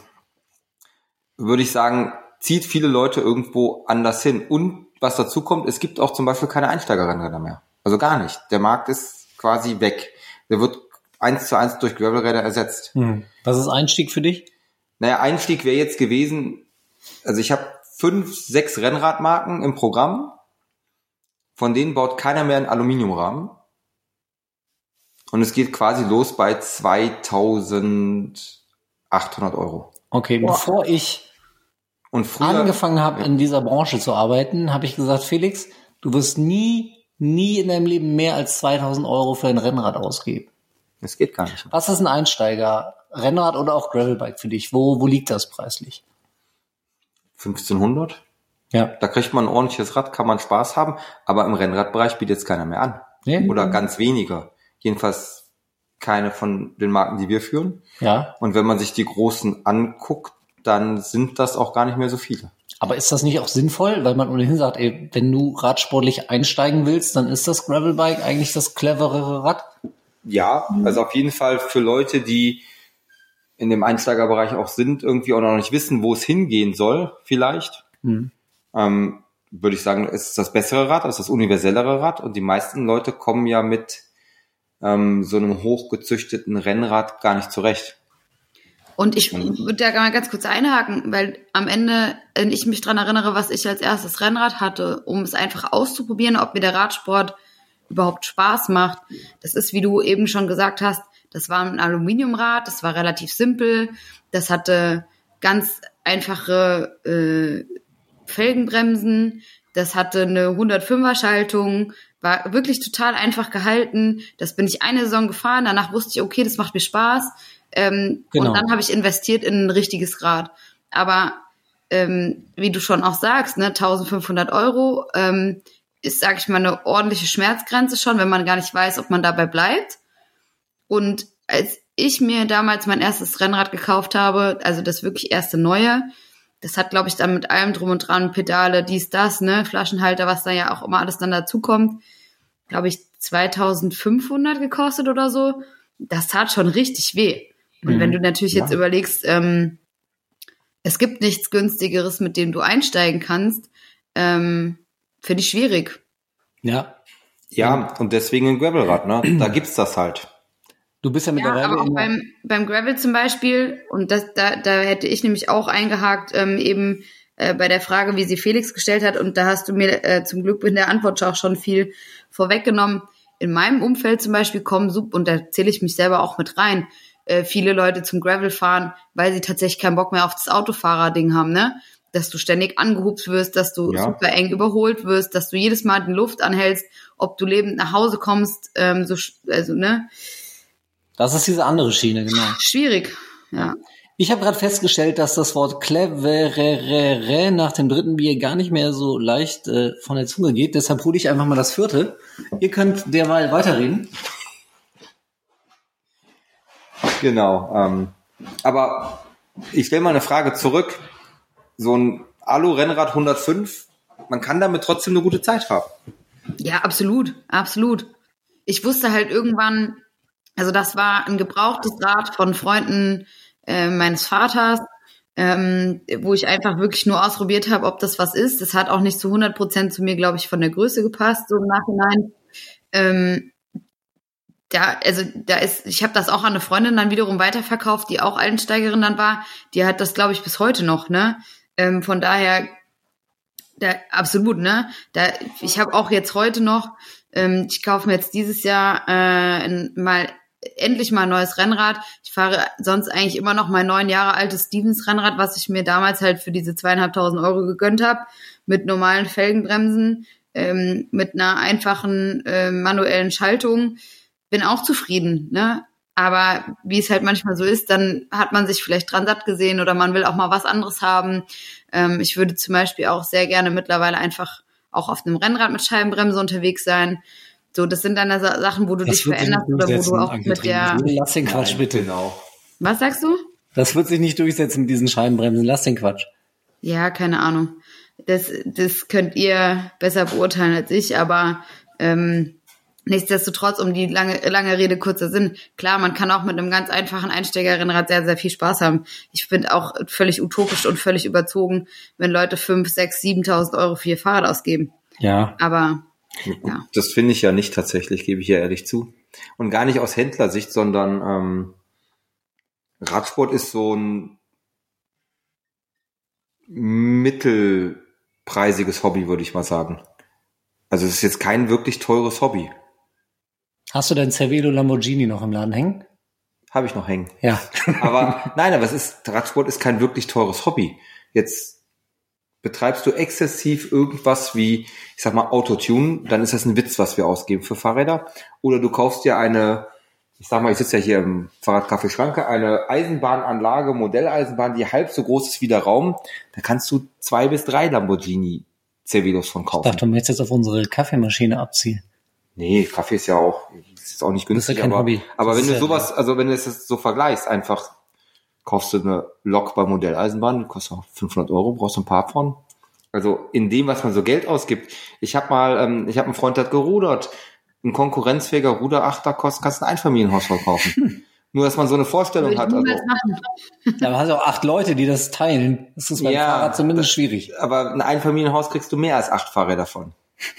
würde ich sagen, zieht viele Leute irgendwo anders hin. Und was dazu kommt, es gibt auch zum Beispiel keine Einsteigerrennräder mehr. Also gar nicht. Der Markt ist quasi weg. Der wird eins zu eins durch Gravelräder ersetzt. Hm. Was ist Einstieg für dich? Naja, Einstieg wäre jetzt gewesen, also ich habe fünf, sechs Rennradmarken im Programm. Von denen baut keiner mehr einen Aluminiumrahmen. Und es geht quasi los bei 2800 Euro. Okay, bevor ich Und früher, angefangen habe, in dieser Branche zu arbeiten, habe ich gesagt, Felix, du wirst nie, nie in deinem Leben mehr als 2000 Euro für ein Rennrad ausgeben. das geht gar nicht. Was ist ein Einsteiger? Rennrad oder auch Gravelbike für dich? Wo, wo liegt das preislich? 1500? Ja. Da kriegt man ein ordentliches Rad, kann man Spaß haben, aber im Rennradbereich bietet es keiner mehr an. Nee? Oder ganz wenige. Jedenfalls keine von den Marken, die wir führen. Ja. Und wenn man sich die großen anguckt, dann sind das auch gar nicht mehr so viele. Aber ist das nicht auch sinnvoll, weil man ohnehin sagt, ey, wenn du radsportlich einsteigen willst, dann ist das Gravelbike eigentlich das cleverere Rad? Ja, also auf jeden Fall für Leute, die in dem Einsteigerbereich auch sind, irgendwie auch noch nicht wissen, wo es hingehen soll, vielleicht, Hm. ähm, würde ich sagen, ist das bessere Rad, ist das universellere Rad. Und die meisten Leute kommen ja mit ähm, so einem hochgezüchteten Rennrad gar nicht zurecht. Und ich würde da mal ganz kurz einhaken, weil am Ende, wenn ich mich dran erinnere, was ich als erstes Rennrad hatte, um es einfach auszuprobieren, ob mir der Radsport überhaupt Spaß macht. Das ist, wie du eben schon gesagt hast, das war ein Aluminiumrad, das war relativ simpel, das hatte ganz einfache äh, Felgenbremsen, das hatte eine 105er Schaltung, war wirklich total einfach gehalten. Das bin ich eine Saison gefahren, danach wusste ich, okay, das macht mir Spaß. Ähm, Genau. Und dann habe ich investiert in ein richtiges Rad. Aber ähm, wie du schon auch sagst, ne, 1500 Euro ähm, ist, sag ich mal, eine ordentliche Schmerzgrenze schon, wenn man gar nicht weiß, ob man dabei bleibt. Und als ich mir damals mein erstes Rennrad gekauft habe, also das wirklich erste neue, das hat, glaube ich, dann mit allem drum und dran, Pedale, dies, das, ne, Flaschenhalter, was da ja auch immer alles dann dazukommt, glaube ich, 2500 gekostet oder so. Das tat schon richtig weh. Und Mhm. wenn du natürlich jetzt Ja. überlegst, ähm, es gibt nichts günstigeres, mit dem du einsteigen kannst, ähm, finde ich schwierig. Ja. Ja, und deswegen ein Gravelrad, ne? Da gibt's das halt. Du bist ja Ja, mittlerweile aber auch der- beim, beim Gravel zum Beispiel, und das, da, da hätte ich nämlich auch eingehakt, ähm, eben äh, bei der Frage, wie sie Felix gestellt hat, und da hast du mir äh, zum Glück in der Antwort auch schon viel vorweggenommen. In meinem Umfeld zum Beispiel kommen, sup- und da zähle ich mich selber auch mit rein, äh, viele Leute zum Gravel fahren, weil sie tatsächlich keinen Bock mehr auf das Autofahrer-Ding haben, ne? Dass du ständig angehupt wirst, dass du Ja. super eng überholt wirst, dass du jedes Mal die Luft anhältst, ob du lebend nach Hause kommst, ähm, so, also, ne? Das ist diese andere Schiene, genau. Schwierig, ja. Ich habe gerade festgestellt, dass das Wort cleverere nach dem dritten Bier gar nicht mehr so leicht äh, von der Zunge geht. Deshalb hole ich einfach mal das vierte. Ihr könnt derweil weiterreden. Genau. Ähm, aber ich stelle mal eine Frage zurück. So ein Alu-Rennrad 105, man kann damit trotzdem eine gute Zeit haben. Ja, absolut, absolut. Ich wusste halt irgendwann, also das war ein gebrauchtes Rad von Freunden äh, meines Vaters, ähm, wo ich einfach wirklich nur ausprobiert habe, ob das was ist. Das hat auch nicht zu 100 Prozent zu mir, glaube ich, von der Größe gepasst, so im Nachhinein. Ähm, da, also da ist, ich habe das auch an eine Freundin dann wiederum weiterverkauft, die auch Einsteigerin dann war. Die hat das, glaube ich, bis heute noch, ne? Ähm, von daher da, absolut, ne? Da, ich habe auch jetzt heute noch, ähm, ich kaufe mir jetzt dieses Jahr äh, mal endlich mal ein neues Rennrad. Ich fahre sonst eigentlich immer noch mein neun Jahre altes Stevens Rennrad, was ich mir damals halt für diese zweieinhalbtausend Euro gegönnt habe, mit normalen Felgenbremsen, ähm, mit einer einfachen äh, manuellen Schaltung. Bin auch zufrieden, ne? Aber wie es halt manchmal so ist, dann hat man sich vielleicht dran satt gesehen oder man will auch mal was anderes haben. Ähm, ich würde zum Beispiel auch sehr gerne mittlerweile einfach auch auf einem Rennrad mit Scheibenbremse unterwegs sein. So, das sind dann Sa- Sachen, wo du Das dich veränderst oder wo du auch mit der. Lass den Quatsch bitte. Genau. Was sagst du? Das wird sich nicht durchsetzen mit diesen Scheibenbremsen. Lass den Quatsch. Ja, keine Ahnung. Das, das könnt ihr besser beurteilen als ich, aber ähm, nichtsdestotrotz, um die lange, lange Rede kurzer Sinn, klar, man kann auch mit einem ganz einfachen Einsteigerrennrad sehr, sehr viel Spaß haben. Ich finde auch völlig utopisch und völlig überzogen, wenn Leute fünf, sechs, 7.000 Euro für ihr Fahrrad ausgeben. Ja. Aber ja, Das finde ich ja nicht tatsächlich, gebe ich ja ehrlich zu. Und gar nicht aus Händlersicht, sondern ähm, Radsport ist so ein mittelpreisiges Hobby, würde ich mal sagen. Also es ist jetzt kein wirklich teures Hobby. Hast du dein Cervelo Lamborghini noch im Laden hängen? Habe ich noch hängen. Ja. Aber nein, aber es ist, Radsport ist kein wirklich teures Hobby. Jetzt betreibst du exzessiv irgendwas wie, ich sag mal, Autotune, dann ist das ein Witz, was wir ausgeben für Fahrräder. Oder du kaufst dir eine, ich sag mal, ich sitze ja hier im Fahrradcafé Schranke, eine Eisenbahnanlage, Modelleisenbahn, die halb so groß ist wie der Raum. Da kannst du zwei bis drei Lamborghini Cervelos von Ich kaufen. dachte, du möchtest jetzt auf unsere Kaffeemaschine abziehen. Nee, Kaffee ist ja auch, ist auch nicht günstig, Das ist ja kein aber, Hobby. aber Das wenn du ja- sowas, also wenn du es so vergleichst, einfach kaufst du eine Lok bei Modelleisenbahn, kostet auch 500 Euro, brauchst du ein paar von. Also in dem, was man so Geld ausgibt. Ich habe mal, ähm, ich habe einen Freund, der hat gerudert. Ein konkurrenzfähiger Ruderachter kostet, kannst du ein Einfamilienhaus verkaufen. Nur, dass man so eine Vorstellung hat. Also, niemals machen. Da hast du auch acht Leute, die das teilen. Das ist beim Ja, Fahrrad zumindest schwierig. aber ein Einfamilienhaus kriegst du mehr als acht Fahrräder von.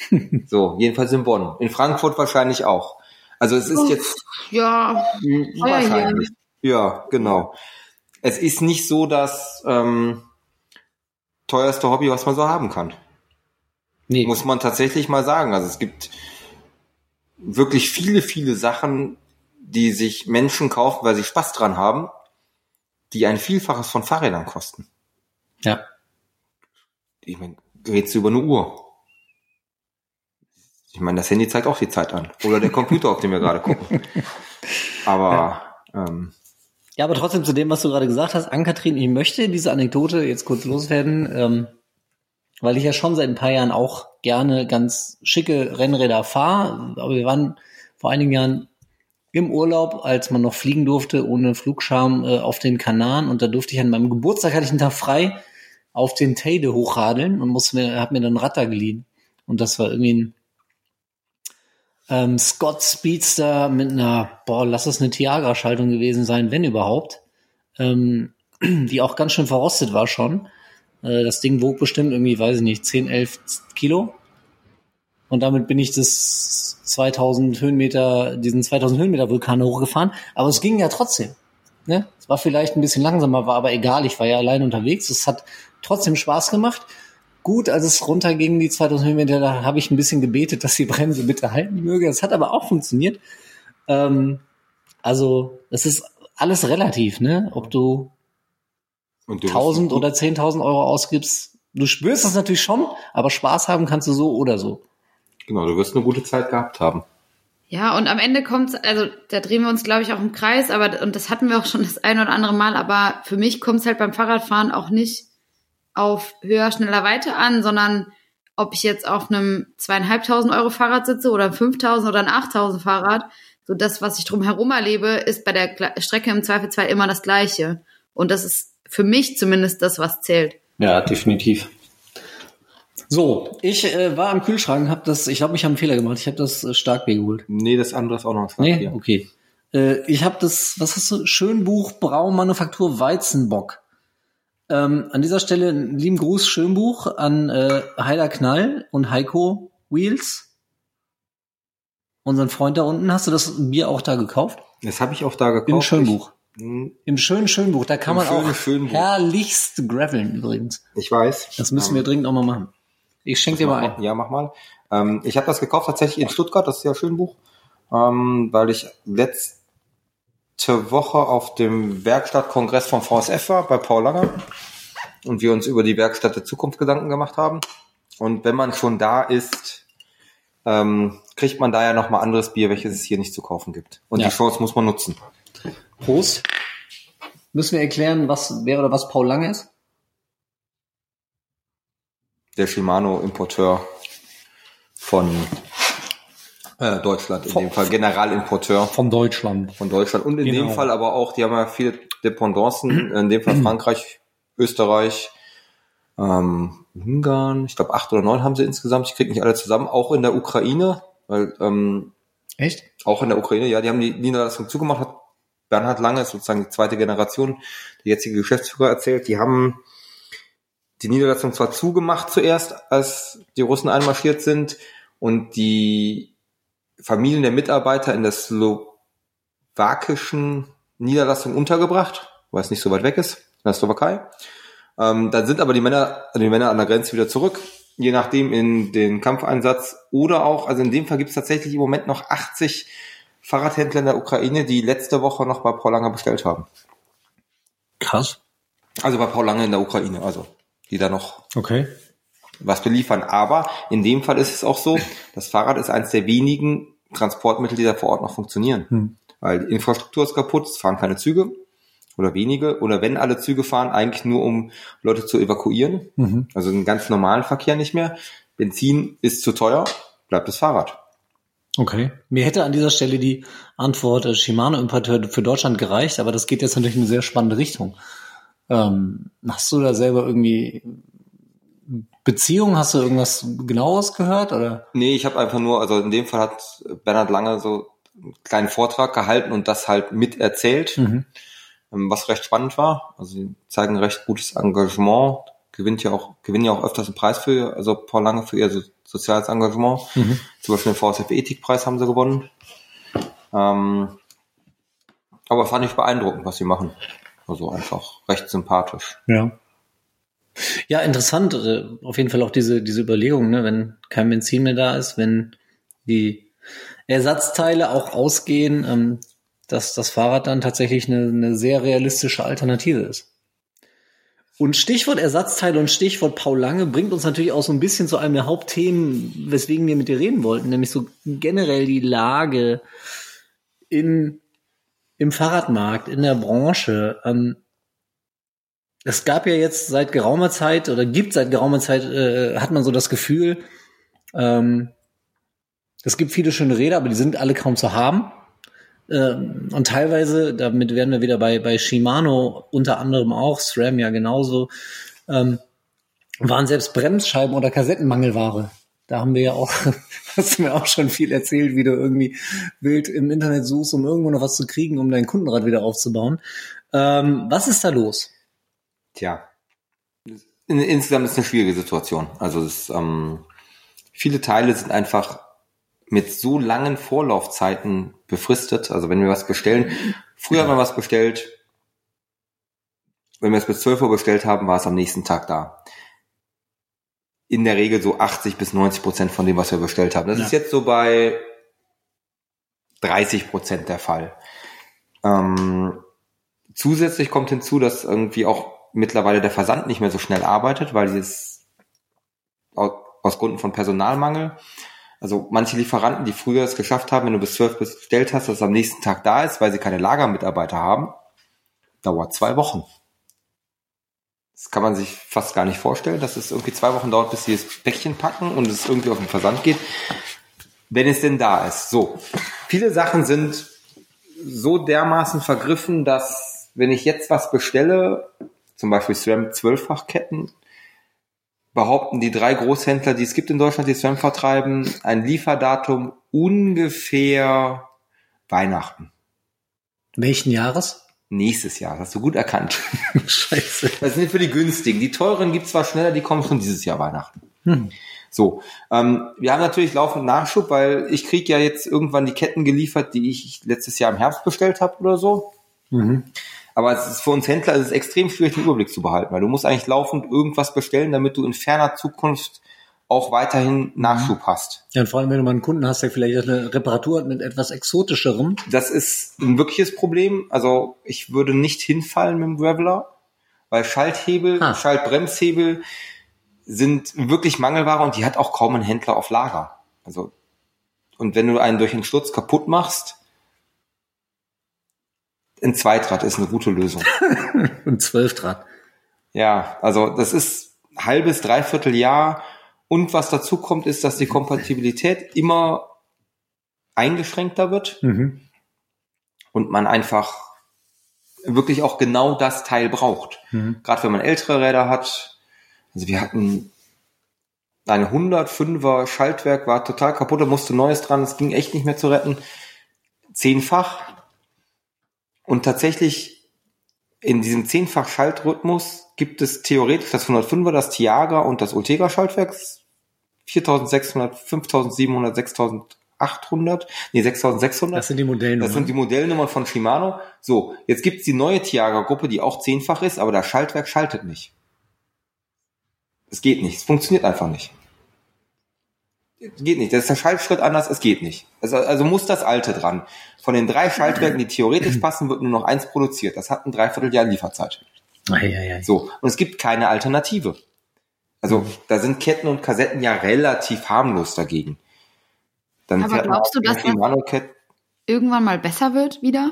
so, jedenfalls in Bonn. In Frankfurt wahrscheinlich auch. Also es ist jetzt Ja, Hm, Wahrscheinlich. Ja, genau. Es ist nicht so das ähm, teuerste Hobby, was man so haben kann. Nee. Muss man tatsächlich mal sagen. Also es gibt wirklich viele, viele Sachen, die sich Menschen kaufen, weil sie Spaß dran haben, die ein Vielfaches von Fahrrädern kosten. Ja. Ich meine, redest du über eine Uhr? Ich meine, das Handy zeigt auch die Zeit an. Oder der Computer, auf dem wir gerade gucken. Aber ähm, Ja, aber trotzdem zu dem, was du gerade gesagt hast, Ann-Kathrin, ich möchte diese Anekdote jetzt kurz loswerden, ähm, weil ich ja schon seit ein paar Jahren auch gerne ganz schicke Rennräder fahre. Aber wir waren vor einigen Jahren im Urlaub, als man noch fliegen durfte, ohne Flugscham äh, auf den Kanaren. Und da durfte ich an meinem Geburtstag, hatte ich einen Tag frei, auf den Teide hochradeln und musste mir, hab mir dann ein Rad da geliehen. Und das war irgendwie ein ähm, Scott Speedster mit einer, boah, lass es eine Tiagra-Schaltung gewesen sein, wenn überhaupt, ähm, die auch ganz schön verrostet war schon. Äh, das Ding wog bestimmt irgendwie, weiß ich nicht, 10, 11 Kilo. Und damit bin ich das 2000 Höhenmeter, diesen 2000 Höhenmeter Vulkan hochgefahren. Aber es ging ja trotzdem. Ne? Es war vielleicht ein bisschen langsamer, war aber egal. Ich war ja allein unterwegs. Es hat trotzdem Spaß gemacht. Gut, als es runterging, die 2000 Höhenmeter, da habe ich ein bisschen gebetet, dass die Bremse bitte halten möge. Das hat aber auch funktioniert. Ähm, also, es ist alles relativ, ne? Ob du und du 1000 oder 10.000 Euro ausgibst. Du spürst es natürlich schon, aber Spaß haben kannst du so oder so. Genau, du wirst eine gute Zeit gehabt haben. Ja, und am Ende kommt's, also da drehen wir uns, glaube ich, auch im Kreis, aber und das hatten wir auch schon das ein oder andere Mal, aber für mich kommt's halt beim Fahrradfahren auch nicht auf höher, schneller, weiter an, sondern ob ich jetzt auf einem zweieinhalbtausend Euro Fahrrad sitze oder ein 5000 oder ein 8000 Fahrrad, so das, was ich drumherum erlebe, ist bei der Strecke im Zweifelsfall immer das Gleiche. Und das ist für mich zumindest das, was zählt. Ja, definitiv. So, ich äh, war am Kühlschrank, habe das, ich glaube, ich habe einen Fehler gemacht. Ich habe das äh, Starkbier geholt. Nee, das andere ist auch noch ein Nee, Starkbier. okay. Äh, ich habe das, was hast du? Schönbuch Braumanufaktur Weizenbock. Ähm, an dieser Stelle einen lieben Gruß Schönbuch an äh, Heider Knall und Heiko Wheels. Unseren Freund da unten. Hast du das Bier auch da gekauft? Das habe ich auch da gekauft. Im Schönbuch. Ich, Hm, Im schönen Schönbuch. Da kann man schönen auch Schönbuch. herrlichst graveln übrigens. ich weiß. Das müssen Ähm, wir dringend auch mal machen. Ich schenke dir mal ein. Ja, mach mal. Ähm, ich habe das gekauft tatsächlich in Stuttgart, das ist ja Schönbuch, ähm, weil ich letzt, Woche auf dem Werkstattkongress vom VSF war, bei Paul Langer. Und wir uns über die Werkstatt der Zukunft Gedanken gemacht haben. Und wenn man schon da ist, ähm, kriegt man da ja nochmal anderes Bier, welches es hier nicht zu kaufen gibt. Und Ja. die Chance muss man nutzen. Prost. Müssen wir erklären, was wer oder was Paul Lange ist? Der Shimano-Importeur von äh, Deutschland, in Von- dem Fall Generalimporteur Von Deutschland. von Deutschland. Und in Genau. dem Fall aber auch, die haben ja viele Dependancen, in dem Fall Frankreich, Österreich, ähm, Ungarn, ich glaube acht oder neun haben sie insgesamt, ich kriege nicht alle zusammen, auch in der Ukraine, weil ähm, Echt? auch in der Ukraine, ja, die haben die Niederlassung zugemacht, hat Bernhard Lange, ist sozusagen die zweite Generation, der jetzige Geschäftsführer erzählt, die haben die Niederlassung zwar zugemacht zuerst, als die Russen einmarschiert sind und die Familien der Mitarbeiter in der slowakischen Niederlassung untergebracht, weil es nicht so weit weg ist, in der Slowakei. Ähm, dann sind aber die Männer, die Männer an der Grenze wieder zurück, je nachdem in den Kampfeinsatz oder auch, also in dem Fall gibt es tatsächlich im Moment noch 80 Fahrradhändler in der Ukraine, die letzte Woche noch bei Paul Lange bestellt haben. Krass. Also bei Paul Lange in der Ukraine, also die da noch Okay. was beliefern. Aber in dem Fall ist es auch so, das Fahrrad ist eines der wenigen Transportmittel, die da vor Ort noch funktionieren. Hm. Weil die Infrastruktur ist kaputt, es fahren keine Züge oder wenige. Oder wenn alle Züge fahren, eigentlich nur um Leute zu evakuieren. Mhm. Also einen ganz normalen Verkehr nicht mehr. Benzin ist zu teuer, bleibt das Fahrrad. Okay. Mir hätte an dieser Stelle die Antwort äh, Shimano-Importeur für Deutschland gereicht, aber das geht jetzt natürlich in eine sehr spannende Richtung. Ähm, hast du da selber irgendwie Beziehung? Hast du irgendwas genaues gehört? Oder? Nee, ich habe einfach nur, also in dem Fall hat Bernhard Lange so einen kleinen Vortrag gehalten und das halt miterzählt. Mhm. ähm, was recht spannend war. Also sie zeigen recht gutes Engagement, gewinnt ja auch, gewinnen ja auch öfters einen Preis für, also Paul Lange für ihr so, soziales Engagement. Mhm. Zum Beispiel den VSF Ethikpreis haben sie gewonnen. Ähm, aber fand ich beeindruckend, was sie machen. Also einfach recht sympathisch. Ja. Ja, interessant. äh, Auf jeden Fall auch diese, diese Überlegung, ne? wenn kein Benzin mehr da ist, wenn die Ersatzteile auch ausgehen, ähm, dass das Fahrrad dann tatsächlich eine, eine sehr realistische Alternative ist. Und Stichwort Ersatzteile und Stichwort Paul Lange bringt uns natürlich auch so ein bisschen zu einem der Hauptthemen, weswegen wir mit dir reden wollten, nämlich so generell die Lage in, im Fahrradmarkt, in der Branche. Ähm, es gab ja jetzt seit geraumer Zeit oder gibt seit geraumer Zeit, äh, hat man so das Gefühl, ähm, es gibt viele schöne Räder, aber die sind alle kaum zu haben. Ähm, und teilweise, damit werden wir wieder bei, bei Shimano unter anderem auch, SRAM ja genauso, ähm, waren selbst Bremsscheiben oder Kassettenmangelware. Da haben wir ja auch, hast du mir auch schon viel erzählt, wie du irgendwie wild im Internet suchst, um irgendwo noch was zu kriegen, um dein Kundenrad wieder aufzubauen. Ähm, was ist da los? Tja. In, insgesamt ist es eine schwierige Situation. Also es, ähm, viele Teile sind einfach mit so langen Vorlaufzeiten befristet. Also wenn wir was bestellen, früher haben wir was bestellt, wenn wir es bis 12 Uhr bestellt haben, war es am nächsten Tag da. In der Regel so 80 bis 90 Prozent von dem, was wir bestellt haben. Das Ja. ist jetzt so bei 30 Prozent der Fall. Ähm, zusätzlich kommt hinzu, dass irgendwie auch mittlerweile der Versand nicht mehr so schnell arbeitet, weil sie es aus, Gründen von Personalmangel also manche Lieferanten, die früher es geschafft haben, wenn du bis zwölf bestellt hast, dass es am nächsten Tag da ist, weil sie keine Lagermitarbeiter haben, dauert zwei Wochen. Das kann man sich fast gar nicht vorstellen, dass es irgendwie zwei Wochen dauert, bis sie das Päckchen packen und es irgendwie auf den Versand geht, wenn es denn da ist. So, viele Sachen sind so dermaßen vergriffen, dass wenn ich jetzt was bestelle, zum Beispiel SRAM Zwölffachketten, behaupten die drei Großhändler, die es gibt in Deutschland, die SRAM vertreiben, ein Lieferdatum ungefähr Weihnachten. Welchen Jahres? Nächstes Jahr, das hast du gut erkannt. Scheiße. Das sind für die günstigen. Die teuren gibt's zwar schneller, die kommen schon dieses Jahr Weihnachten. Hm. So, ähm, wir haben natürlich laufend Nachschub, weil ich krieg ja jetzt irgendwann die Ketten geliefert, die ich letztes Jahr im Herbst bestellt habe oder so. Mhm. Aber es ist für uns Händler ist es extrem schwierig, den Überblick zu behalten, weil du musst eigentlich laufend irgendwas bestellen, damit du in ferner Zukunft auch weiterhin Nachschub hast. Ja, und vor allem, wenn du mal einen Kunden hast, der vielleicht eine Reparatur hat mit etwas exotischerem. Das ist ein wirkliches Problem. Also ich würde nicht hinfallen mit dem Graveler, weil Schalthebel, Ah. Schaltbremshebel sind wirklich Mangelware und die hat auch kaum ein Händler auf Lager. Also und wenn du einen durch den Sturz kaputt machst, ein Zweitrad ist eine gute Lösung. Und zwölf Draht. Ja, also das ist halbes, dreiviertel Jahr. Und was dazu kommt, ist, dass die Kompatibilität immer eingeschränkter wird Mhm. und man einfach wirklich auch genau das Teil braucht. Mhm. Gerade wenn man ältere Räder hat. Also wir hatten eine 105er Schaltwerk, war total kaputt, da musste Neues dran, es ging echt nicht mehr zu retten. Zehnfach. Und tatsächlich in diesem zehnfach Schaltrhythmus gibt es theoretisch das 105er, das Tiaga und das Ultegra Schaltwerk. 4600, 5700, 6800, nee, 6600. Das sind die Modellnummern. Das sind die Modellnummern von Shimano. So, jetzt gibt's die neue Tiaga-Gruppe, die auch zehnfach ist, aber das Schaltwerk schaltet nicht. Es geht nicht. Es funktioniert einfach nicht. Geht nicht. Das ist der Schaltschritt anders, es geht nicht. Also, also muss das alte dran. Von den drei Schaltwerken, die theoretisch passen, wird nur noch eins produziert. Das hat ein Dreivierteljahr Lieferzeit. Eieiei. So. Und es gibt keine Alternative. Also, da sind Ketten und Kassetten ja relativ harmlos dagegen. Dann Aber glaubst du, dass die Shimano-Kette Irgendwann mal besser wird wieder?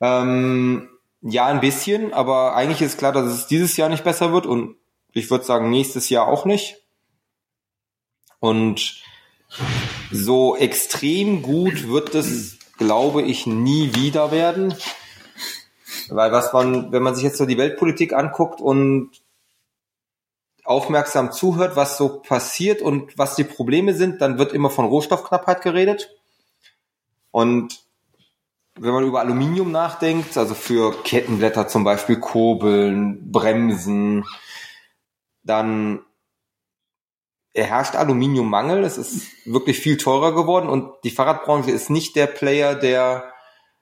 Ähm, ja, ein bisschen, aber eigentlich ist klar, dass es dieses Jahr nicht besser wird und ich würde sagen, nächstes Jahr auch nicht. Und so extrem gut wird es, glaube ich, nie wieder werden. Weil was man, wenn man sich jetzt so die Weltpolitik anguckt und aufmerksam zuhört, was so passiert und was die Probleme sind, dann wird immer von Rohstoffknappheit geredet. Und wenn man über Aluminium nachdenkt, also für Kettenblätter zum Beispiel, Kurbeln, Bremsen, dann herrscht Aluminiummangel. Es ist wirklich viel teurer geworden und die Fahrradbranche ist nicht der Player, der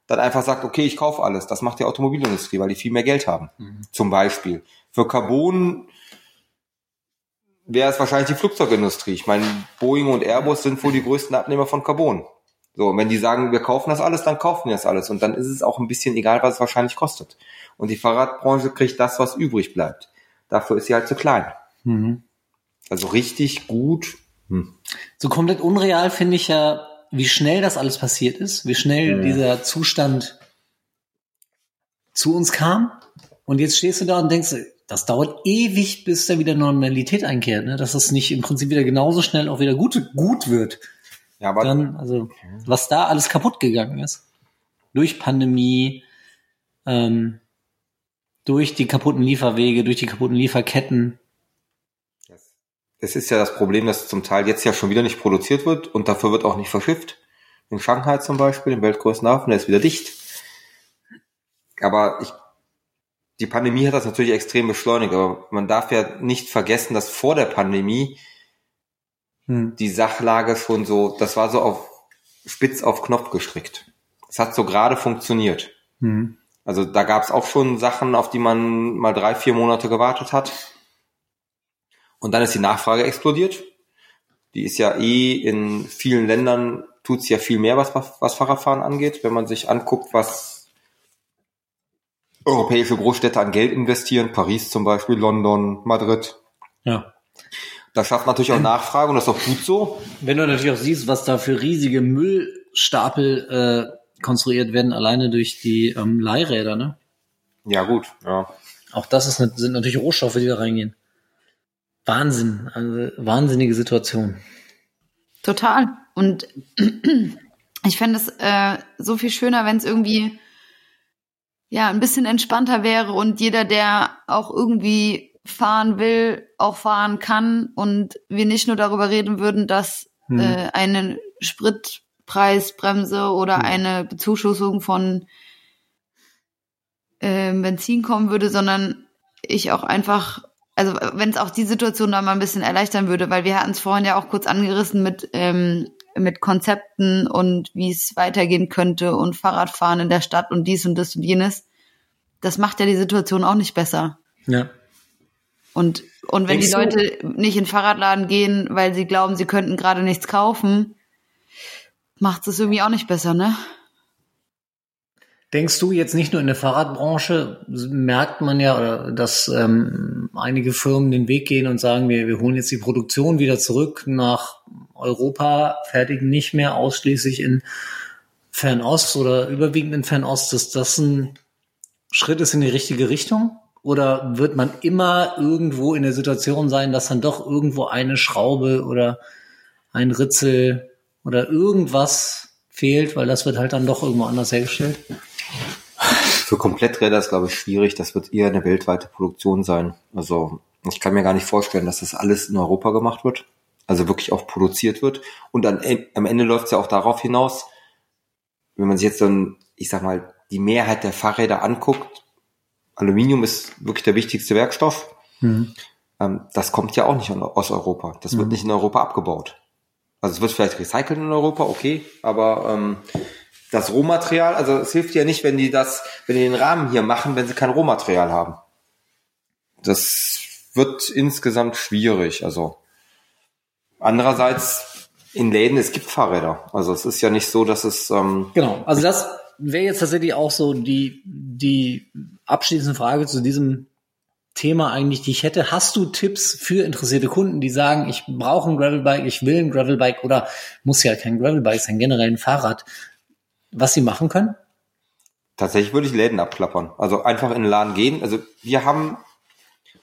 dann einfach sagt, okay, ich kaufe alles. Das macht die Automobilindustrie, weil die viel mehr Geld haben. Zum Beispiel. Für Carbon wäre es wahrscheinlich die Flugzeugindustrie. Ich meine, Boeing und Airbus sind wohl die größten Abnehmer von Carbon. So, und wenn die sagen, wir kaufen das alles, dann kaufen wir das alles. Und dann ist es auch ein bisschen egal, was es wahrscheinlich kostet. Und die Fahrradbranche kriegt das, was übrig bleibt. Dafür ist sie halt zu klein. Mhm. Also richtig gut. Hm. So komplett unreal finde ich ja, wie schnell das alles passiert ist, wie schnell Mhm. dieser Zustand zu uns kam. Und jetzt stehst du da und denkst, das dauert ewig, bis da wieder Normalität einkehrt, ne? dass es nicht im Prinzip wieder genauso schnell auch wieder gut, gut wird. Ja, aber Dann, also, was da alles kaputt gegangen ist. Durch Pandemie, ähm, durch die kaputten Lieferwege, durch die kaputten Lieferketten. Es ist ja das Problem, dass zum Teil jetzt ja schon wieder nicht produziert wird und dafür wird auch nicht verschifft. In Shanghai zum Beispiel, im weltgrößten Hafen, der ist wieder dicht. Aber ich, die Pandemie hat das natürlich extrem beschleunigt, aber man darf ja nicht vergessen, dass vor der Pandemie Hm. die Sachlage schon so, das war so auf spitz auf Knopf gestrickt. Es hat so gerade funktioniert. Hm. Also da gab es auch schon Sachen, auf die man mal drei, vier Monate gewartet hat. Und dann ist die Nachfrage explodiert. Die ist ja eh in vielen Ländern, tut's ja viel mehr, was, was Fahrradfahren angeht. Wenn man sich anguckt, was europäische Großstädte an Geld investieren, Paris zum Beispiel, London, Madrid. Ja. Das schafft natürlich auch Nachfrage und das ist auch gut so. Wenn du natürlich auch siehst, was da für riesige Müllstapel äh, konstruiert werden, alleine durch die ähm, Leihräder, ne? Ja, gut. Ja. Auch das ist, sind natürlich Rohstoffe, die da reingehen. Wahnsinn, also wahnsinnige Situation. Total. Und ich fände es äh, so viel schöner, wenn es irgendwie ja ein bisschen entspannter wäre und jeder, der auch irgendwie fahren will, auch fahren kann und wir nicht nur darüber reden würden, dass Hm. äh, eine Spritpreisbremse oder Hm. eine Bezuschussung von äh, Benzin kommen würde, sondern ich auch einfach, also wenn es auch die Situation da mal ein bisschen erleichtern würde, weil wir hatten es vorhin ja auch kurz angerissen mit, ähm, mit Konzepten und wie es weitergehen könnte und Fahrradfahren in der Stadt und dies und das und jenes. Das macht ja die Situation auch nicht besser. Ja. Und, und wenn Denkst die du- Leute nicht in den Fahrradladen gehen, weil sie glauben, sie könnten gerade nichts kaufen, macht es irgendwie auch nicht besser, ne? Denkst du jetzt nicht nur in der Fahrradbranche, merkt man ja, dass ähm, einige Firmen den Weg gehen und sagen, wir, wir holen jetzt die Produktion wieder zurück nach Europa, fertigen nicht mehr ausschließlich in Fernost oder überwiegend in Fernost, dass das ein Schritt ist in die richtige Richtung? Oder wird man immer irgendwo in der Situation sein, dass dann doch irgendwo eine Schraube oder ein Ritzel oder irgendwas fehlt, weil das wird halt dann doch irgendwo anders hergestellt? Für Kompletträder ist, glaube ich, schwierig. Das wird eher eine weltweite Produktion sein. Also ich kann mir gar nicht vorstellen, dass das alles in Europa gemacht wird. Also wirklich auch produziert wird. Und dann, am Ende läuft es ja auch darauf hinaus, wenn man sich jetzt dann, ich sag mal, die Mehrheit der Fahrräder anguckt, Aluminium ist wirklich der wichtigste Werkstoff. Mhm. Ähm, das kommt ja auch nicht aus Europa. Das wird Mhm. nicht in Europa abgebaut. Also es wird vielleicht recycelt in Europa, okay, aber ähm, das Rohmaterial, also es hilft ja nicht, wenn die das, wenn die den Rahmen hier machen, wenn sie kein Rohmaterial haben. Das wird insgesamt schwierig. Also andererseits in Läden, es gibt Fahrräder. Also es ist ja nicht so, dass es ähm, Genau, also das wäre jetzt tatsächlich auch so die, die abschließende Frage zu diesem Thema eigentlich, die ich hätte. Hast du Tipps für interessierte Kunden, die sagen, ich brauche ein Gravelbike, ich will ein Gravelbike oder muss ja kein Gravelbike sein, generell ein Fahrrad, was sie machen können? Tatsächlich würde ich Läden abklappern. Also einfach in den Laden gehen. Also wir haben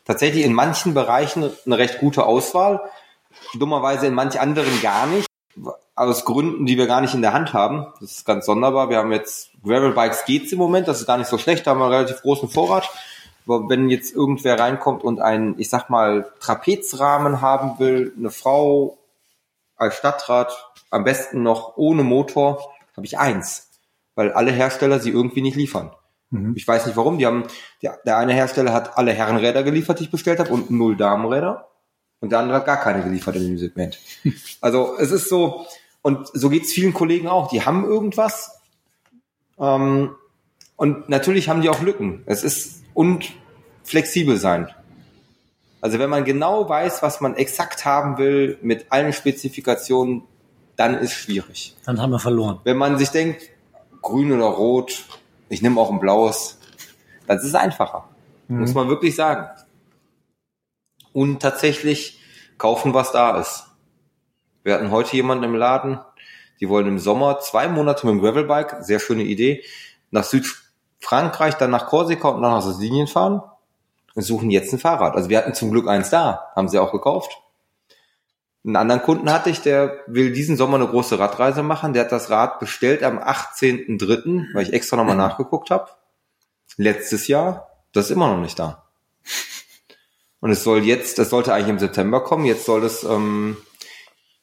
tatsächlich in manchen Bereichen eine recht gute Auswahl. Dummerweise in manch anderen gar nicht. Aus Gründen, die wir gar nicht in der Hand haben. Das ist ganz sonderbar. Wir haben jetzt Gravelbikes geht's im Moment. Das ist gar nicht so schlecht. Da haben wir einen relativ großen Vorrat. Aber wenn jetzt irgendwer reinkommt und einen, ich sag mal, Trapezrahmen haben will, eine Frau als Stadtrat, am besten noch ohne Motor, habe ich eins weil alle Hersteller sie irgendwie nicht liefern. Mhm. Ich weiß nicht warum. Die haben, der, der eine Hersteller hat alle Herrenräder geliefert, die ich bestellt habe, und null Damenräder. Und der andere hat gar keine geliefert in dem Segment. Also es ist so, und so geht's vielen Kollegen auch. Die haben irgendwas. Ähm, und natürlich haben die auch Lücken. Es ist und flexibel sein. Also wenn man genau weiß, was man exakt haben will, mit allen Spezifikationen, dann ist schwierig. Dann haben wir verloren. Wenn man sich denkt, grün oder rot, ich nehme auch ein blaues, das ist einfacher. Muss man wirklich sagen. Und tatsächlich kaufen, was da ist. Wir hatten heute jemanden im Laden, die wollen im Sommer zwei Monate mit dem Gravelbike, sehr schöne Idee, nach Südfrankreich, dann nach Korsika und dann nach Sardinien fahren und suchen jetzt ein Fahrrad. Also wir hatten zum Glück eins da, haben sie auch gekauft. Einen anderen Kunden hatte ich, der will diesen Sommer eine große Radreise machen. Der hat das Rad bestellt am 18.03., weil ich extra nochmal nachgeguckt habe. Letztes Jahr. Das ist immer noch nicht da. Und es soll jetzt, das sollte eigentlich im September kommen, jetzt soll es ähm,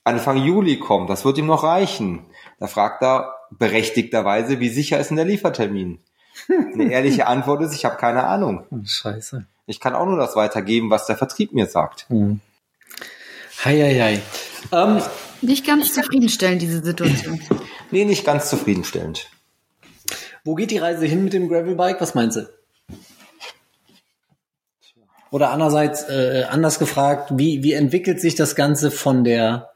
Anfang Juli kommen. Das wird ihm noch reichen. Da fragt er berechtigterweise, wie sicher ist denn der Liefertermin? Eine ehrliche Antwort ist, ich habe keine Ahnung. Scheiße. Ich kann auch nur das weitergeben, was der Vertrieb mir sagt. Hm. Heieiei. Ähm, Nicht ganz zufriedenstellend, diese Situation. Nee, nicht ganz zufriedenstellend. wo geht die Reise hin mit dem Gravelbike? Was meinst du? Oder andererseits, äh, anders gefragt, wie, wie entwickelt sich das Ganze von der,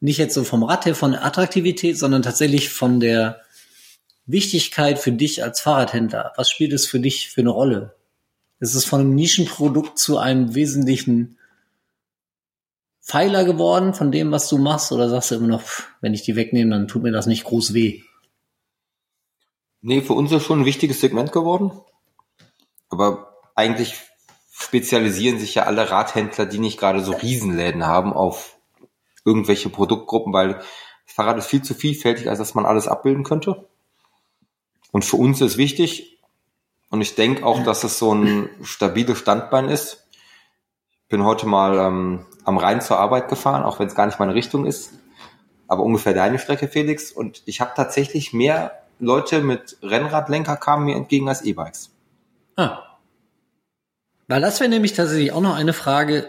nicht jetzt so vom Rad her, von der Attraktivität, sondern tatsächlich von der Wichtigkeit für dich als Fahrradhändler? Was spielt es für dich für eine Rolle? Ist es von einem Nischenprodukt zu einem wesentlichen Pfeiler geworden von dem, was du machst? Oder sagst du immer noch, wenn ich die wegnehme, dann tut mir das nicht groß weh? Nee, für uns ist schon ein wichtiges Segment geworden. Aber eigentlich spezialisieren sich ja alle Radhändler, die nicht gerade so Riesenläden haben, auf irgendwelche Produktgruppen, weil das Fahrrad ist viel zu vielfältig, als dass man alles abbilden könnte. Und für uns ist wichtig, und ich denke auch, dass es so ein stabiles Standbein ist. Ich bin heute mal ähm, am Rhein zur Arbeit gefahren, auch wenn es gar nicht meine Richtung ist, aber ungefähr deine Strecke, Felix. Und ich habe tatsächlich mehr Leute mit Rennradlenker kamen mir entgegen als E-Bikes. Ah. Weil das wäre nämlich tatsächlich auch noch eine Frage.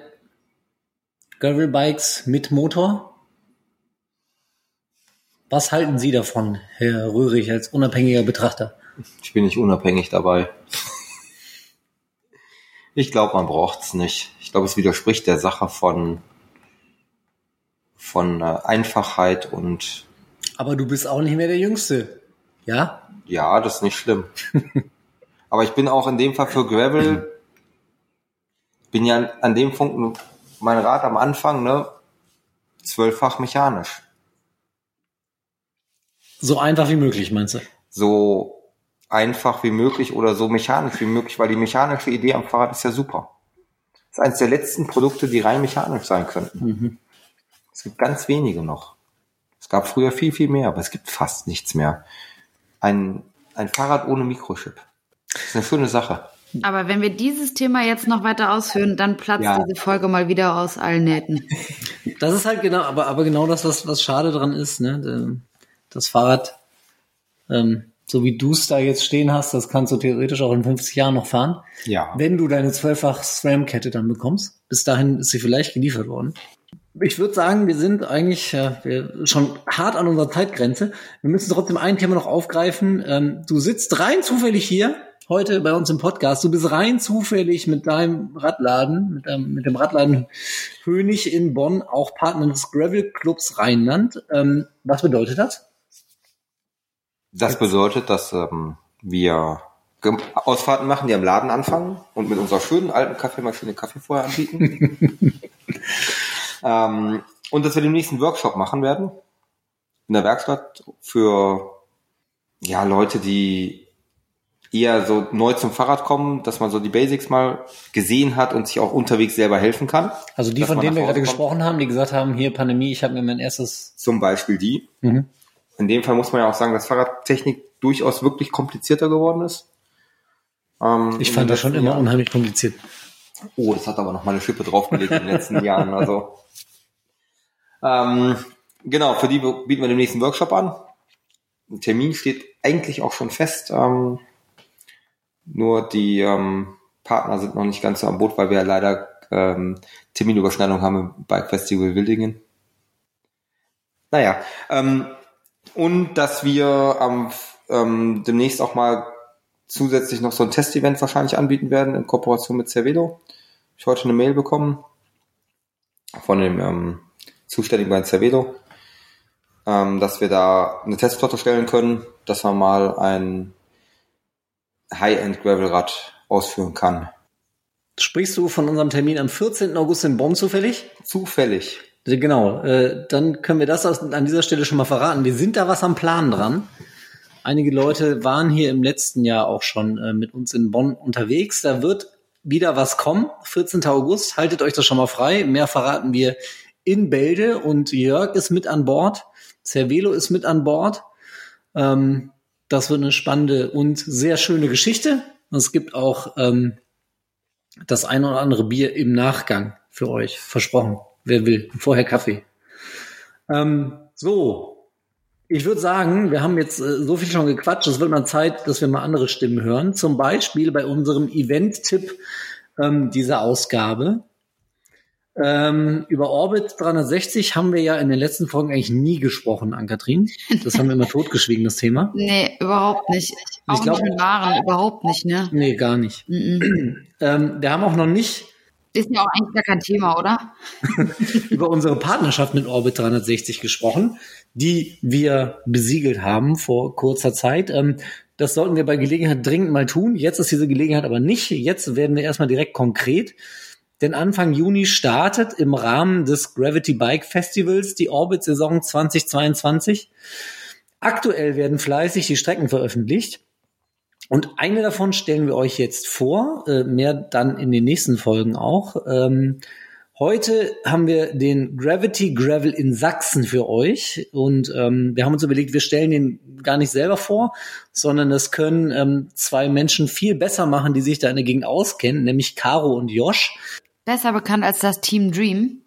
Gravelbikes mit Motor. Was halten Sie davon, Herr Röhrig, als unabhängiger Betrachter? Ich bin nicht unabhängig dabei. Ich glaube, man braucht's nicht. Ich glaube, es widerspricht der Sache von, von äh, Einfachheit und Aber du bist auch nicht mehr der Jüngste. Ja? ja, das ist nicht schlimm. Aber ich bin auch in dem Fall für Gravel, bin ja an- an dem Punkt, mein Rad am Anfang, ne, zwölffach mechanisch. So einfach wie möglich, meinst du? So einfach wie möglich oder so mechanisch wie möglich, weil die mechanische Idee am Fahrrad ist ja super. Das ist eines der letzten Produkte, die rein mechanisch sein könnten. Es gibt ganz wenige noch. Es gab früher viel, viel mehr, aber es gibt fast nichts mehr. Ein, ein Fahrrad ohne Mikrochip. Das ist eine schöne Sache. Aber wenn wir dieses Thema jetzt noch weiter ausführen, dann platzt Ja. diese Folge mal wieder aus allen Nähten. Das ist halt genau, aber, aber genau das, was, was schade dran ist, ne? Das Fahrrad, ähm, so wie du es da jetzt stehen hast, das kannst du theoretisch auch in 50 Jahren noch fahren. Ja. Wenn du deine zwölffach SRAM-Kette dann bekommst. Bis dahin ist sie vielleicht geliefert worden. Ich würde sagen, wir sind eigentlich ja, wir schon hart an unserer Zeitgrenze. Wir müssen trotzdem ein Thema noch aufgreifen. Ähm, du sitzt rein zufällig hier heute bei uns im Podcast. Du bist rein zufällig mit deinem Radladen, mit, deinem, mit dem Radladen Hönig in Bonn, auch Partner des Gravel Clubs Rheinland. Ähm, was bedeutet das? Das bedeutet, dass ähm, wir Ausfahrten machen, die am Laden anfangen und mit unserer schönen alten Kaffeemaschine Kaffee vorher anbieten. ähm, und dass wir den nächsten Workshop machen werden in der Werkstatt für ja Leute, die eher so neu zum Fahrrad kommen, dass man so die Basics mal gesehen hat und sich auch unterwegs selber helfen kann. Also die, von denen wir gerade gesprochen haben, die gesagt haben, hier Pandemie, ich habe mir mein erstes Zum Beispiel die. Mhm. In dem Fall muss man ja auch sagen, dass Fahrradtechnik durchaus wirklich komplizierter geworden ist. Ähm, Ich fand das schon immer Jahren. unheimlich kompliziert. Oh, das hat aber noch mal eine Schippe draufgelegt in den letzten Jahren. Also ähm, genau, für die bieten wir den nächsten Workshop an. Ein Termin steht eigentlich auch schon fest. Ähm, nur die ähm, Partner sind noch nicht ganz so am Boot, weil wir ja leider ähm, Terminüberschneidung haben Bike Festival Wildingen. Naja, ähm, und dass wir am ähm, demnächst auch mal zusätzlich noch so ein Testevent wahrscheinlich anbieten werden in Kooperation mit Cervelo. Ich heute eine Mail bekommen von dem ähm, Zuständigen bei Cervelo, ähm, dass wir da eine Testflotte stellen können, dass man mal ein High-End Gravelrad ausführen kann. Sprichst du von unserem Termin am 14. August in Bonn zufällig? Zufällig. Genau, äh, dann können wir das aus, an dieser Stelle schon mal verraten. Wir sind da was am Plan dran. Einige Leute waren hier im letzten Jahr auch schon äh, mit uns in Bonn unterwegs. Da wird wieder was kommen. 14. August, haltet euch das schon mal frei. Mehr verraten wir in Bälde und Jörg ist mit an Bord. Cervelo ist mit an Bord. Ähm, das wird eine spannende und sehr schöne Geschichte. Und es gibt auch ähm, das ein oder andere Bier im Nachgang für euch. Versprochen. Wer will. Vorher Kaffee. Ähm, so. Ich würde sagen, wir haben jetzt äh, so viel schon gequatscht. Es wird mal Zeit, dass wir mal andere Stimmen hören. Zum Beispiel bei unserem Event-Tipp ähm, dieser Ausgabe. Ähm, über Orbit 360 haben wir ja in den letzten Folgen eigentlich nie gesprochen, Ann-Kathrin. Das haben wir immer totgeschwiegen, das Thema. Nee, überhaupt nicht. Auch glaub- nicht mit Waren, überhaupt nicht, ne? Nee, gar nicht. Mhm. Ähm, wir haben auch noch nicht Ist ja auch eigentlich gar kein Thema, oder? über unsere Partnerschaft mit Orbit 360 gesprochen, die wir besiegelt haben vor kurzer Zeit. Ähm, das sollten wir bei Gelegenheit dringend mal tun. Jetzt ist diese Gelegenheit aber nicht. Jetzt werden wir erstmal direkt konkret. Denn Anfang Juni startet im Rahmen des Gravity Bike Festivals die Orbit-Saison 2022. Aktuell werden fleißig die Strecken veröffentlicht. Und eine davon stellen wir euch jetzt vor, äh, mehr dann in den nächsten Folgen auch. Ähm, heute haben wir den Gravity Gravel in Sachsen für euch und ähm, wir haben uns überlegt, wir stellen den gar nicht selber vor, sondern das können ähm, zwei Menschen viel besser machen, die sich da in der Gegend auskennen, nämlich Caro und Josh. Besser bekannt als das Team Dream.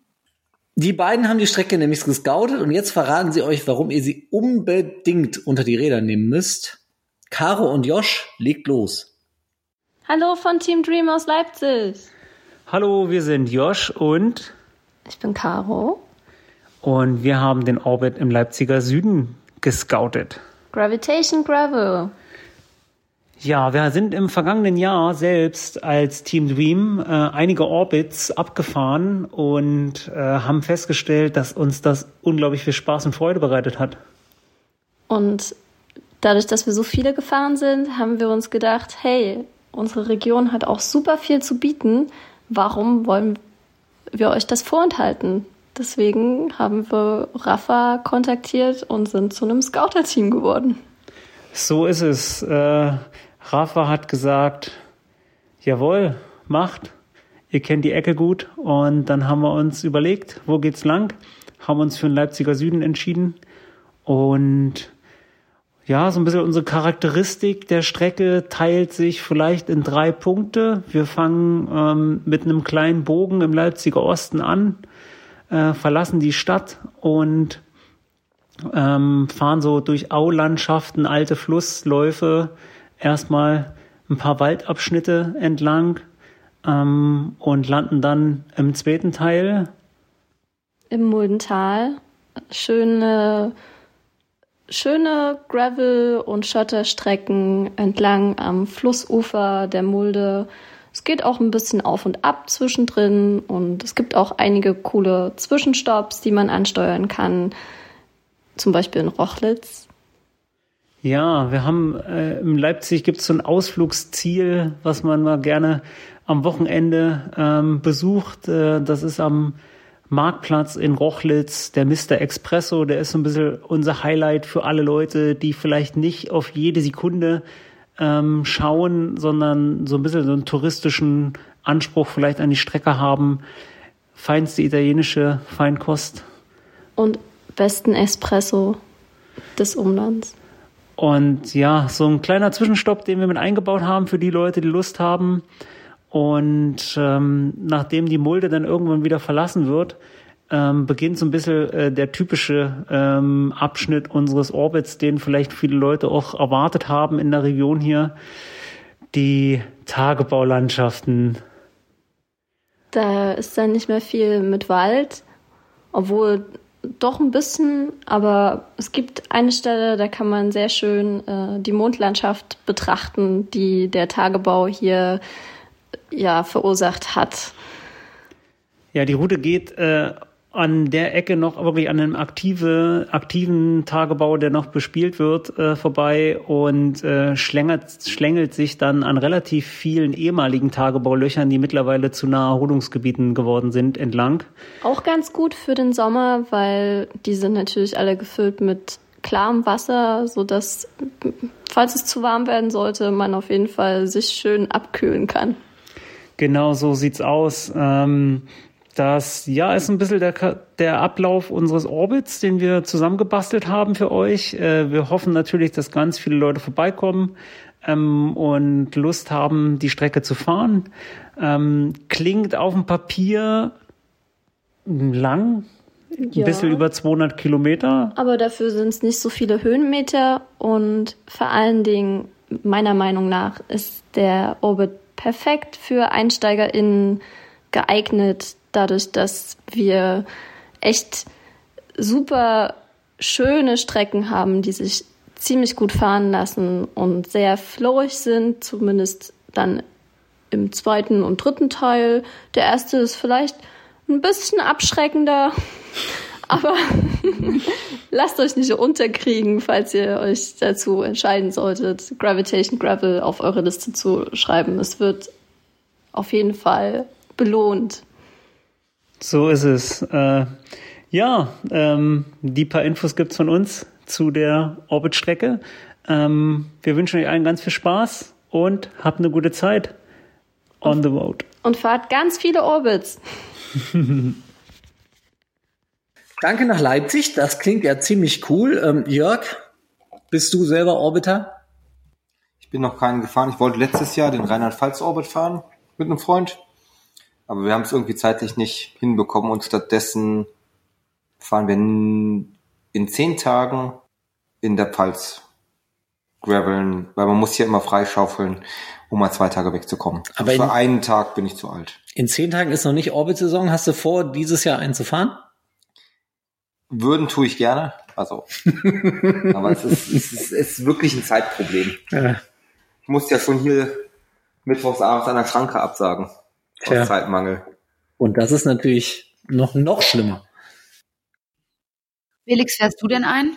Die beiden haben die Strecke nämlich gescoutet und jetzt verraten sie euch, warum ihr sie unbedingt unter die Räder nehmen müsst. Caro und Josh, legt los. Hallo von Team Dream aus Leipzig. Hallo, wir sind Josh und, Ich bin Caro. und wir haben den Orbit im Leipziger Süden gescoutet. Gravitation Gravel. Ja, wir sind im vergangenen Jahr selbst als Team Dream äh, einige Orbits abgefahren und äh, haben festgestellt, dass uns das unglaublich viel Spaß und Freude bereitet hat. Und dadurch, dass wir so viele gefahren sind, haben wir uns gedacht, hey, unsere Region hat auch super viel zu bieten. Warum wollen wir euch das vorenthalten? Deswegen haben wir Rafa kontaktiert und sind zu einem Scouter-Team geworden. So ist es. Äh, Rafa hat gesagt, jawohl, macht. Ihr kennt die Ecke gut. Und dann haben wir uns überlegt, wo geht's lang? Haben uns für den Leipziger Süden entschieden. Und ja, so ein bisschen unsere Charakteristik der Strecke teilt sich vielleicht in drei Punkte. Wir fangen ähm, mit einem kleinen Bogen im Leipziger Osten an, äh, verlassen die Stadt und ähm, fahren so durch Aulandschaften, alte Flussläufe, erstmal ein paar Waldabschnitte entlang ähm, und landen dann im zweiten Teil. Im Muldental. Schöne, schöne Gravel- und Schotterstrecken entlang am Flussufer der Mulde. Es geht auch ein bisschen auf und ab zwischendrin und es gibt auch einige coole Zwischenstopps, die man ansteuern kann. Zum Beispiel in Rochlitz. Ja, wir haben äh, in Leipzig gibt es so ein Ausflugsziel, was man mal gerne am Wochenende ähm, besucht. Äh, das ist am Marktplatz in Rochlitz, der Mr. Expresso, der ist so ein bisschen unser Highlight für alle Leute, die vielleicht nicht auf jede Sekunde ähm, schauen, sondern so ein bisschen so einen touristischen Anspruch vielleicht an die Strecke haben. Feinste italienische Feinkost. Und besten Espresso des Umlands. Und ja, so ein kleiner Zwischenstopp, den wir mit eingebaut haben für die Leute, die Lust haben. Und ähm, nachdem die Mulde dann irgendwann wieder verlassen wird, ähm, beginnt so ein bisschen äh, der typische ähm, Abschnitt unseres Orbits, den vielleicht viele Leute auch erwartet haben in der Region hier. Die Tagebaulandschaften. Da ist dann nicht mehr viel mit Wald, obwohl doch ein bisschen, aber es gibt eine Stelle, da kann man sehr schön äh, die Mondlandschaft betrachten, die der Tagebau hier ja verursacht hat. Ja, die Route geht äh, an der Ecke noch wirklich an einem aktive, aktiven Tagebau, der noch bespielt wird, äh, vorbei und äh, schlängelt, schlängelt sich dann an relativ vielen ehemaligen Tagebaulöchern, die mittlerweile zu Naherholungsgebieten geworden sind, entlang. Auch ganz gut für den Sommer, weil die sind natürlich alle gefüllt mit klarem Wasser, so dass falls es zu warm werden sollte, man auf jeden Fall sich schön abkühlen kann. Genau so sieht's aus. Ähm, das ja ist ein bisschen der, der Ablauf unseres Orbits, den wir zusammengebastelt haben für euch. Äh, wir hoffen natürlich, dass ganz viele Leute vorbeikommen ähm, und Lust haben, die Strecke zu fahren. Ähm, klingt auf dem Papier lang, ein Ja. bisschen über 200 Kilometer. Aber dafür sind es nicht so viele Höhenmeter und vor allen Dingen, meiner Meinung nach, ist der Orbit perfekt für EinsteigerInnen geeignet, dadurch, dass wir echt super schöne Strecken haben, die sich ziemlich gut fahren lassen und sehr flowig sind, zumindest dann im zweiten und dritten Teil. Der erste ist vielleicht ein bisschen abschreckender, aber lasst euch nicht unterkriegen, falls ihr euch dazu entscheiden solltet, Gravitation Gravel auf eure Liste zu schreiben. Es wird auf jeden Fall belohnt. So ist es. Äh, ja, ähm, die paar Infos gibt's von uns zu der Orbit-Strecke. Ähm, wir wünschen euch allen ganz viel Spaß und habt eine gute Zeit on the road. Und fahrt ganz viele Orbits. Danke nach Leipzig, das klingt ja ziemlich cool. Ähm, Jörg, bist du selber Orbiter? Ich bin noch keinen gefahren. Ich wollte letztes Jahr den Rheinland-Pfalz-Orbit fahren mit einem Freund. Aber wir haben es irgendwie zeitlich nicht hinbekommen und stattdessen fahren wir in, zehn Tagen in der Pfalz graveln, weil man muss hier immer freischaufeln, um mal zwei Tage wegzukommen. Aber in- Für einen Tag bin ich zu alt. In zehn Tagen ist noch nicht Orbit-Saison. Hast du vor, dieses Jahr einen zu fahren? Würden tue ich gerne, also. aber es ist, es ist, es ist wirklich ein Zeitproblem. Ja. Ich muss ja schon hier mittwochs abends an der Schranke absagen. Tja. Aus Zeitmangel. Und das ist natürlich noch, noch schlimmer. Felix, fährst du denn ein?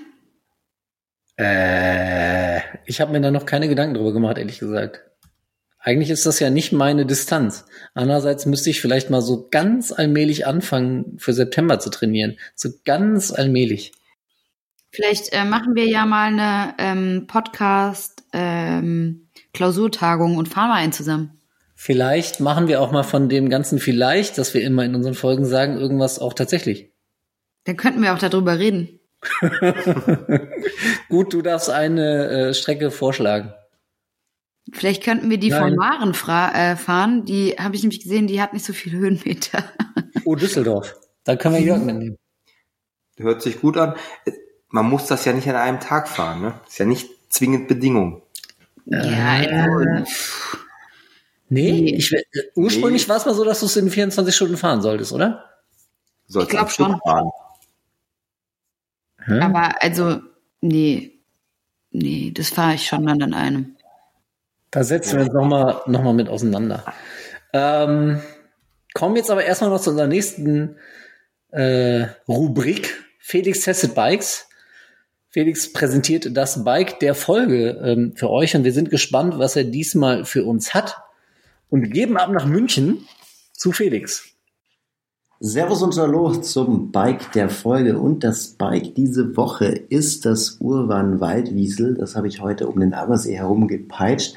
Äh, ich habe mir da noch keine Gedanken drüber gemacht, ehrlich gesagt. Eigentlich ist das ja nicht meine Distanz. Andererseits müsste ich vielleicht mal so ganz allmählich anfangen, für September zu trainieren. So ganz allmählich. Vielleicht äh, machen wir ja mal eine ähm, Podcast-Klausurtagung und fahren mal einen zusammen. Vielleicht machen wir auch mal von dem ganzen vielleicht, dass wir immer in unseren Folgen sagen, irgendwas auch tatsächlich. Dann könnten wir auch darüber reden. Gut, du darfst eine äh, Strecke vorschlagen. Vielleicht könnten wir die Nein. von Maren äh, fahren. Die habe ich nämlich gesehen, die hat nicht so viele Höhenmeter. Oh, Düsseldorf. Da können wir Jörg mitnehmen. Hört sich gut an. Man muss das ja nicht an einem Tag fahren, ne? Ist ja nicht zwingend Bedingung. ja, also, Nee, Nee. Ich, will- äh, ursprünglich war es mal so, dass du es in 24 Stunden fahren solltest, oder? Sollst Ich glaub am Stück schon. Fahren. Hm? aber also, nee. Nee, das fahre ich schon dann an einem. Da setzen wir uns nochmal noch mal mit auseinander. Ähm, kommen jetzt aber erstmal noch zu unserer nächsten äh, Rubrik. Felix testet Bikes. Felix präsentiert das Bike der Folge ähm, für euch und wir sind gespannt, was er diesmal für uns hat. Und geben ab nach München zu Felix. Servus und Hallo zum Bike der Folge. Und das Bike diese Woche ist das Urban Waldwiesel. Das habe ich heute um den Ammersee herum gepeitscht.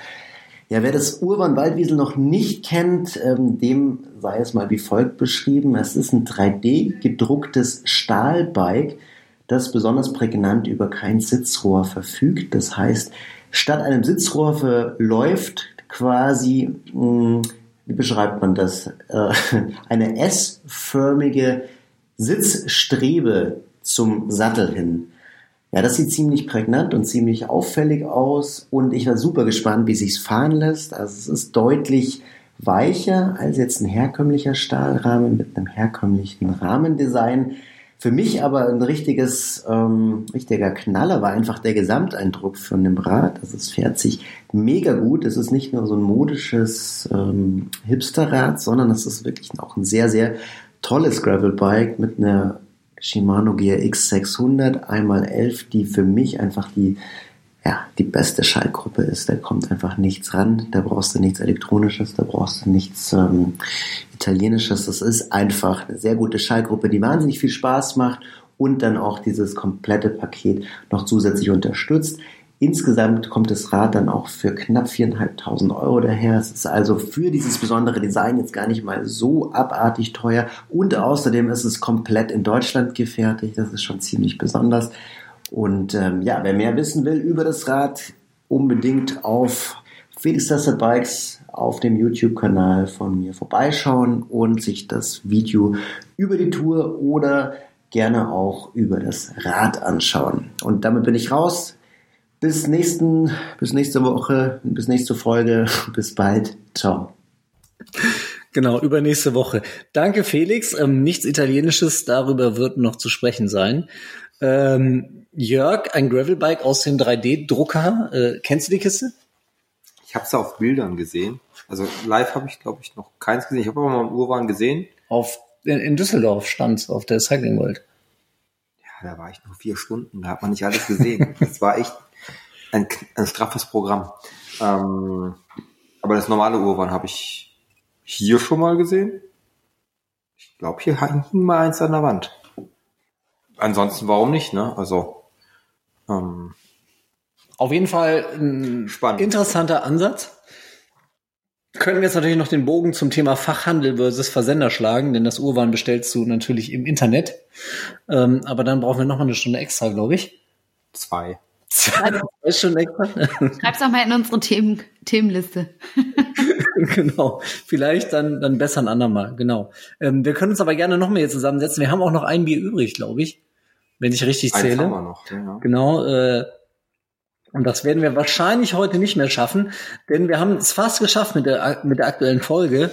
Ja, wer das Urban Waldwiesel noch nicht kennt, ähm, dem sei es mal wie folgt beschrieben. Es ist ein 3D gedrucktes Stahlbike, das besonders prägnant über kein Sitzrohr verfügt. Das heißt, statt einem Sitzrohr verläuft quasi, mh, wie beschreibt man das, äh, eine S-förmige Sitzstrebe zum Sattel hin. Ja, das sieht ziemlich prägnant und ziemlich auffällig aus und ich war super gespannt, wie sich's fahren lässt. Also es ist deutlich weicher als jetzt ein herkömmlicher Stahlrahmen mit einem herkömmlichen Rahmendesign. Für mich aber ein richtiges, ähm, richtiger Knaller war einfach der Gesamteindruck von dem Rad. Also es fährt sich mega gut. Es ist nicht nur so ein modisches ähm, Hipsterrad, sondern es ist wirklich auch ein sehr, sehr tolles Gravelbike mit einer Shimano GRX 600 einmal 11, die für mich einfach die ja, die beste Schaltgruppe ist. Da kommt einfach nichts ran. Da brauchst du nichts Elektronisches, da brauchst du nichts ähm, Italienisches. Das ist einfach eine sehr gute Schaltgruppe, die wahnsinnig viel Spaß macht und dann auch dieses komplette Paket noch zusätzlich unterstützt. Insgesamt kommt das Rad dann auch für knapp 4.500 Euro daher. Es ist also für dieses besondere Design jetzt gar nicht mal so abartig teuer. Und außerdem ist es komplett in Deutschland gefertigt. Das ist schon ziemlich besonders. Und ähm, ja, wer mehr wissen will über das Rad, unbedingt auf Felix Tested Bikes auf dem YouTube-Kanal von mir vorbeischauen und sich das Video über die Tour oder gerne auch über das Rad anschauen. Und damit bin ich raus. Bis nächsten, bis nächste Woche, bis nächste Folge. Bis bald. Ciao. Genau, übernächste Woche. Danke, Felix. Ähm, nichts Italienisches, darüber wird noch zu sprechen sein. Ähm, Jörg, ein Gravelbike aus dem 3D-Drucker. Äh, kennst du die Kiste? Ich habe es auf Bildern gesehen. Also live habe ich, glaube ich, noch keins gesehen. Ich habe aber mal einen Urban gesehen. Auf, in, in Düsseldorf stand auf der Cycling World. Ja, da war ich nur vier Stunden. Da hat man nicht alles gesehen. das war echt ein, ein straffes Programm. Ähm, aber das normale Urban habe ich hier schon mal gesehen. Ich glaube, hier hing mal eins an der Wand. Ansonsten, warum nicht, ne? Also, ähm, Auf jeden Fall ein Spannend. interessanter Ansatz. Können wir jetzt natürlich noch den Bogen zum Thema Fachhandel versus Versender schlagen, denn das Urwaren bestellst du natürlich im Internet. Ähm, aber dann brauchen wir noch mal eine Stunde extra, glaube ich. zwei. Stunden extra? Schreib's doch mal in unsere Themen, Themenliste. genau. Vielleicht dann, dann besser ein andermal. Genau. Ähm, wir können uns aber gerne noch mehr hier zusammensetzen. Wir haben auch noch ein Bier übrig, glaube ich. Wenn ich richtig Eins zähle. haben wir noch. Ja. Genau. Äh, und das werden wir wahrscheinlich heute nicht mehr schaffen, denn wir haben es fast geschafft mit der, mit der aktuellen Folge.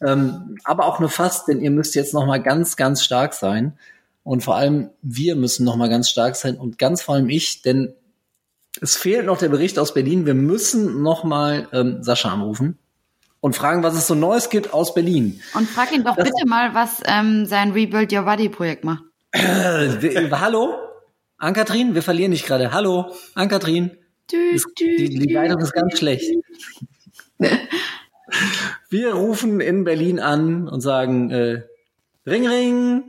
Ähm, aber auch nur fast, denn ihr müsst jetzt noch mal ganz, ganz stark sein. Und vor allem wir müssen noch mal ganz stark sein und ganz vor allem ich, denn Es fehlt noch der Bericht aus Berlin. Wir müssen noch mal ähm, Sascha anrufen und fragen, was es so Neues gibt aus Berlin. Und frag ihn doch Das- bitte mal, was ähm, sein Rebuild Your Body Projekt macht. Äh, hallo? Ankatrin, wir verlieren dich gerade. Hallo, Ankatrin. Die, die Leitung ist ganz schlecht. Wir rufen in Berlin an und sagen, äh, Ring, Ring.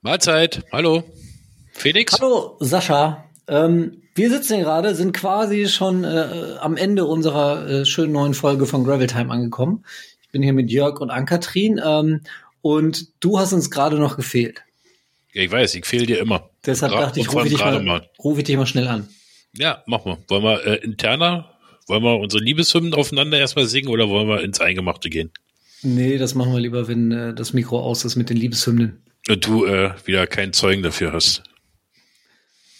Mahlzeit, hallo. Felix? Hallo, Sascha. Ähm, wir sitzen hier gerade, sind quasi schon äh, am Ende unserer äh, schönen neuen Folge von Gravel Time angekommen. Ich bin hier mit Jörg und Ankatrin ähm, und du hast uns gerade noch gefehlt. Ja, ich weiß, ich fehle dir immer. Deshalb Gra- dachte ich, rufe ich, mal, gerade rufe ich dich mal schnell an. Ja, mach mal. Wollen wir äh, interner, wollen wir unsere Liebeshymnen aufeinander erstmal singen oder wollen wir ins Eingemachte gehen? Nee, das machen wir lieber, wenn äh, das Mikro aus ist mit den Liebeshymnen. Und du äh, wieder keinen Zeugen dafür hast.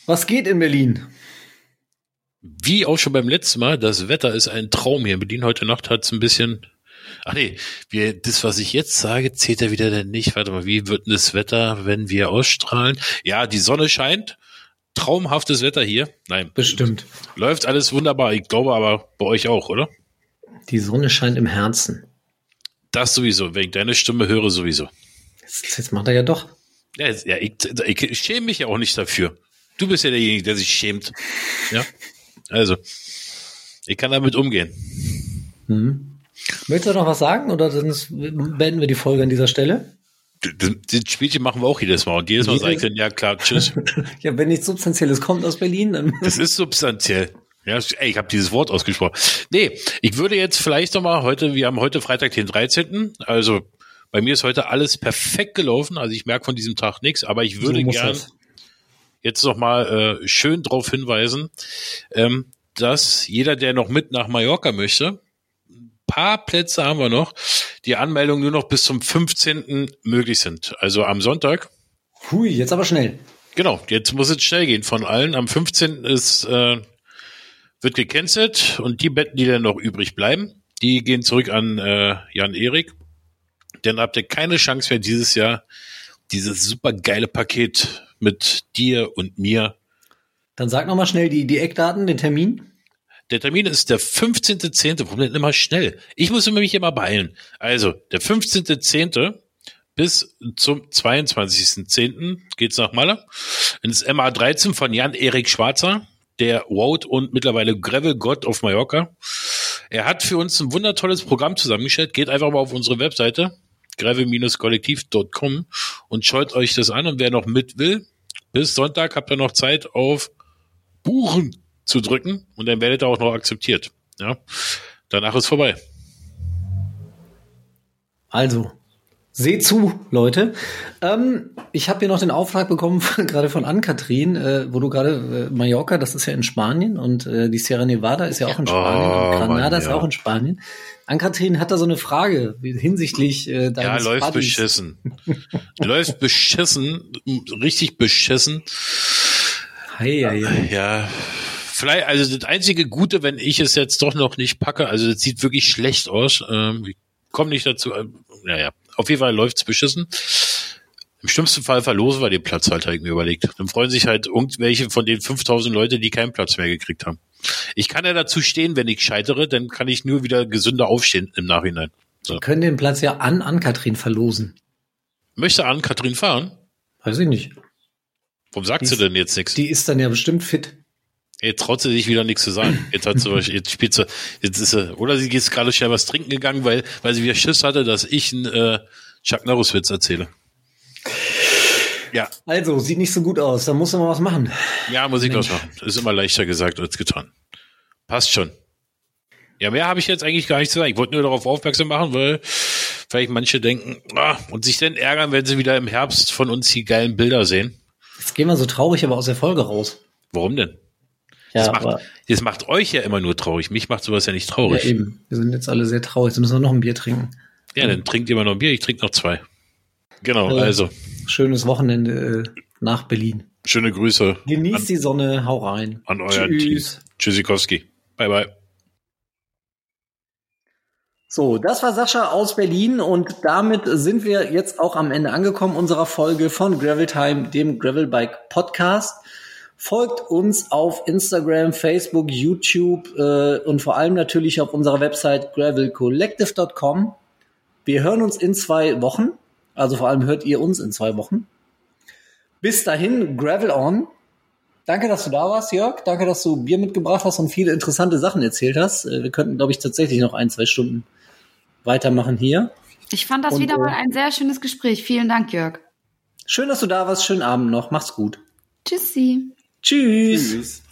Was geht in Berlin? Wie auch schon beim letzten Mal, das Wetter ist ein Traum hier in Berlin. Heute Nacht hat's ein bisschen. Ach nee, wir, das, was ich jetzt sage, zählt ja wieder denn nicht. Warte mal, wie wird denn das Wetter, wenn wir ausstrahlen? Ja, die Sonne scheint. Traumhaftes Wetter hier. Nein, Bestimmt. läuft alles wunderbar. Ich glaube aber bei euch auch, oder? Die Sonne scheint im Herzen. Das sowieso. Wenn ich deine Stimme höre, sowieso. Jetzt, jetzt macht er ja doch. Ja, jetzt- ja ich, ich schäme mich ja auch nicht dafür. Du bist ja derjenige, der sich schämt. Ja. Also, ich kann damit umgehen. Hm. Möchtest du noch was sagen oder sonst beenden wir die Folge an dieser Stelle? Das das Spielchen machen wir auch jedes Mal. Und jedes Mal sage ich dann, ja klar, tschüss. Ja, wenn nichts Substanzielles kommt aus Berlin, dann Das ist substanziell. Ja, ey, ich habe dieses Wort ausgesprochen. Nee, ich würde jetzt vielleicht noch mal heute, wir haben heute Freitag den 13. Also bei mir ist heute alles perfekt gelaufen. Also ich merke von diesem Tag nichts, aber ich würde So gern das. Jetzt noch mal äh, schön darauf hinweisen, ähm, dass jeder, der noch mit nach Mallorca möchte, ein paar Plätze haben wir noch, die Anmeldungen nur noch bis zum 15. möglich sind. Also am Sonntag Hui, jetzt aber schnell. Genau, jetzt muss es schnell gehen von allen. Am 15. ist, äh, wird gecancelt und die Betten, die dann noch übrig bleiben, die gehen zurück an äh, Jan Erik. Dann habt ihr keine Chance mehr dieses Jahr dieses super geile Paket mit dir und mir. Dann sag noch mal schnell die, die Eckdaten, den Termin. Der Termin ist der 15.10. Warum denn immer schnell? Ich muss immer mich immer beeilen. Also, der 15.10. bis zum 22.10. geht's nach Malle. Ins MA13 von Jan-Erik Schwarzer, der Road und mittlerweile Gravel-Gott auf Mallorca. Er hat für uns ein wundertolles Programm zusammengestellt. Geht einfach mal auf unsere Webseite gravel-kollektiv.com und schaut euch das an. Und wer noch mit will, bis Sonntag habt ihr noch Zeit auf Buchen zu drücken und dann werdet ihr auch noch akzeptiert. Ja, danach ist vorbei. Also, seht zu, Leute. Ähm, ich habe hier noch den Auftrag bekommen, gerade von Ann-Kathrin, äh, wo du gerade, äh, Mallorca, das ist ja in Spanien und äh, die Sierra Nevada ist ja auch in Spanien Oh, und Granada Mann, ist ja. auch in Spanien. Ann-Kathrin hat da so eine Frage hinsichtlich äh, Ja, deines läuft Buddies. beschissen. läuft beschissen, richtig beschissen. Hei, hei, hei. Ja, vielleicht, also das einzige Gute, wenn ich es jetzt doch noch nicht packe, also das sieht wirklich schlecht aus. Ähm, ich komme nicht dazu. Äh, naja, auf jeden Fall läuft's beschissen. Im schlimmsten Fall verlosen wir den Platz halt, habe ich mir überlegt. Dann freuen sich halt irgendwelche von den 5000 Leute, die keinen Platz mehr gekriegt haben. Ich kann ja dazu stehen, wenn ich scheitere, dann kann ich nur wieder gesünder aufstehen im Nachhinein. Wir können den Platz ja an Ann-Kathrin verlosen. Möchte an Katrin fahren? Weiß ich nicht. Warum sagt Die sie ist- denn jetzt nichts? Die ist dann ja bestimmt fit. Jetzt traut sie sich wieder nichts zu sagen. Jetzt hat sie, jetzt spielt sie, jetzt ist sie, oder sie ist gerade schnell was trinken gegangen, weil, weil sie wieder Schiss hatte, dass ich einen äh, Chuck Norris Witz erzähle. Ja, Also, sieht nicht so gut aus. Da muss man was machen. ja, muss ich Mensch. was machen. Ist immer leichter gesagt als getan. Passt schon. Ja, mehr habe ich jetzt eigentlich gar nicht zu sagen. Ich wollte nur darauf aufmerksam machen, weil vielleicht manche denken, ah, und sich dann ärgern, wenn sie wieder im Herbst von uns die geilen Bilder sehen. Jetzt gehen wir so traurig aber aus der Folge raus. Warum denn? Ja, das, macht, das macht euch ja immer nur traurig. Mich macht sowas ja nicht ja traurig. eben. Wir sind jetzt alle sehr traurig. Jetzt müssen wir noch ein Bier trinken. Ja, dann trinkt ihr mal noch ein Bier, ich trinke noch zwei. Genau, Äh, also, Schönes Wochenende äh, nach Berlin. schöne Grüße Genießt an, die Sonne, hau rein. an euer Team. Tschüss. Tschüssikowski. Bye, bye. So, das war Sascha aus Berlin und damit sind wir jetzt auch am Ende angekommen unserer Folge von Gravel Time, dem Gravel Bike Podcast. Folgt uns auf Instagram, Facebook, YouTube äh, und vor allem natürlich auf unserer Website gravelcollective.com. Wir hören uns in zwei Wochen. Also vor allem hört ihr uns in zwei Wochen. Bis dahin, Gravel on. Danke, dass du da warst, Jörg. Danke, dass du Bier mitgebracht hast und viele interessante Sachen erzählt hast. Äh, Wir könnten, glaube ich, tatsächlich noch ein, zwei Stunden weitermachen hier. Ich fand das Und, wieder äh, mal ein sehr schönes Gespräch. Vielen Dank, Jörg. Schön, dass du da warst. Schönen Abend noch. Mach's gut. Tschüssi. Tschüss. Tschüss.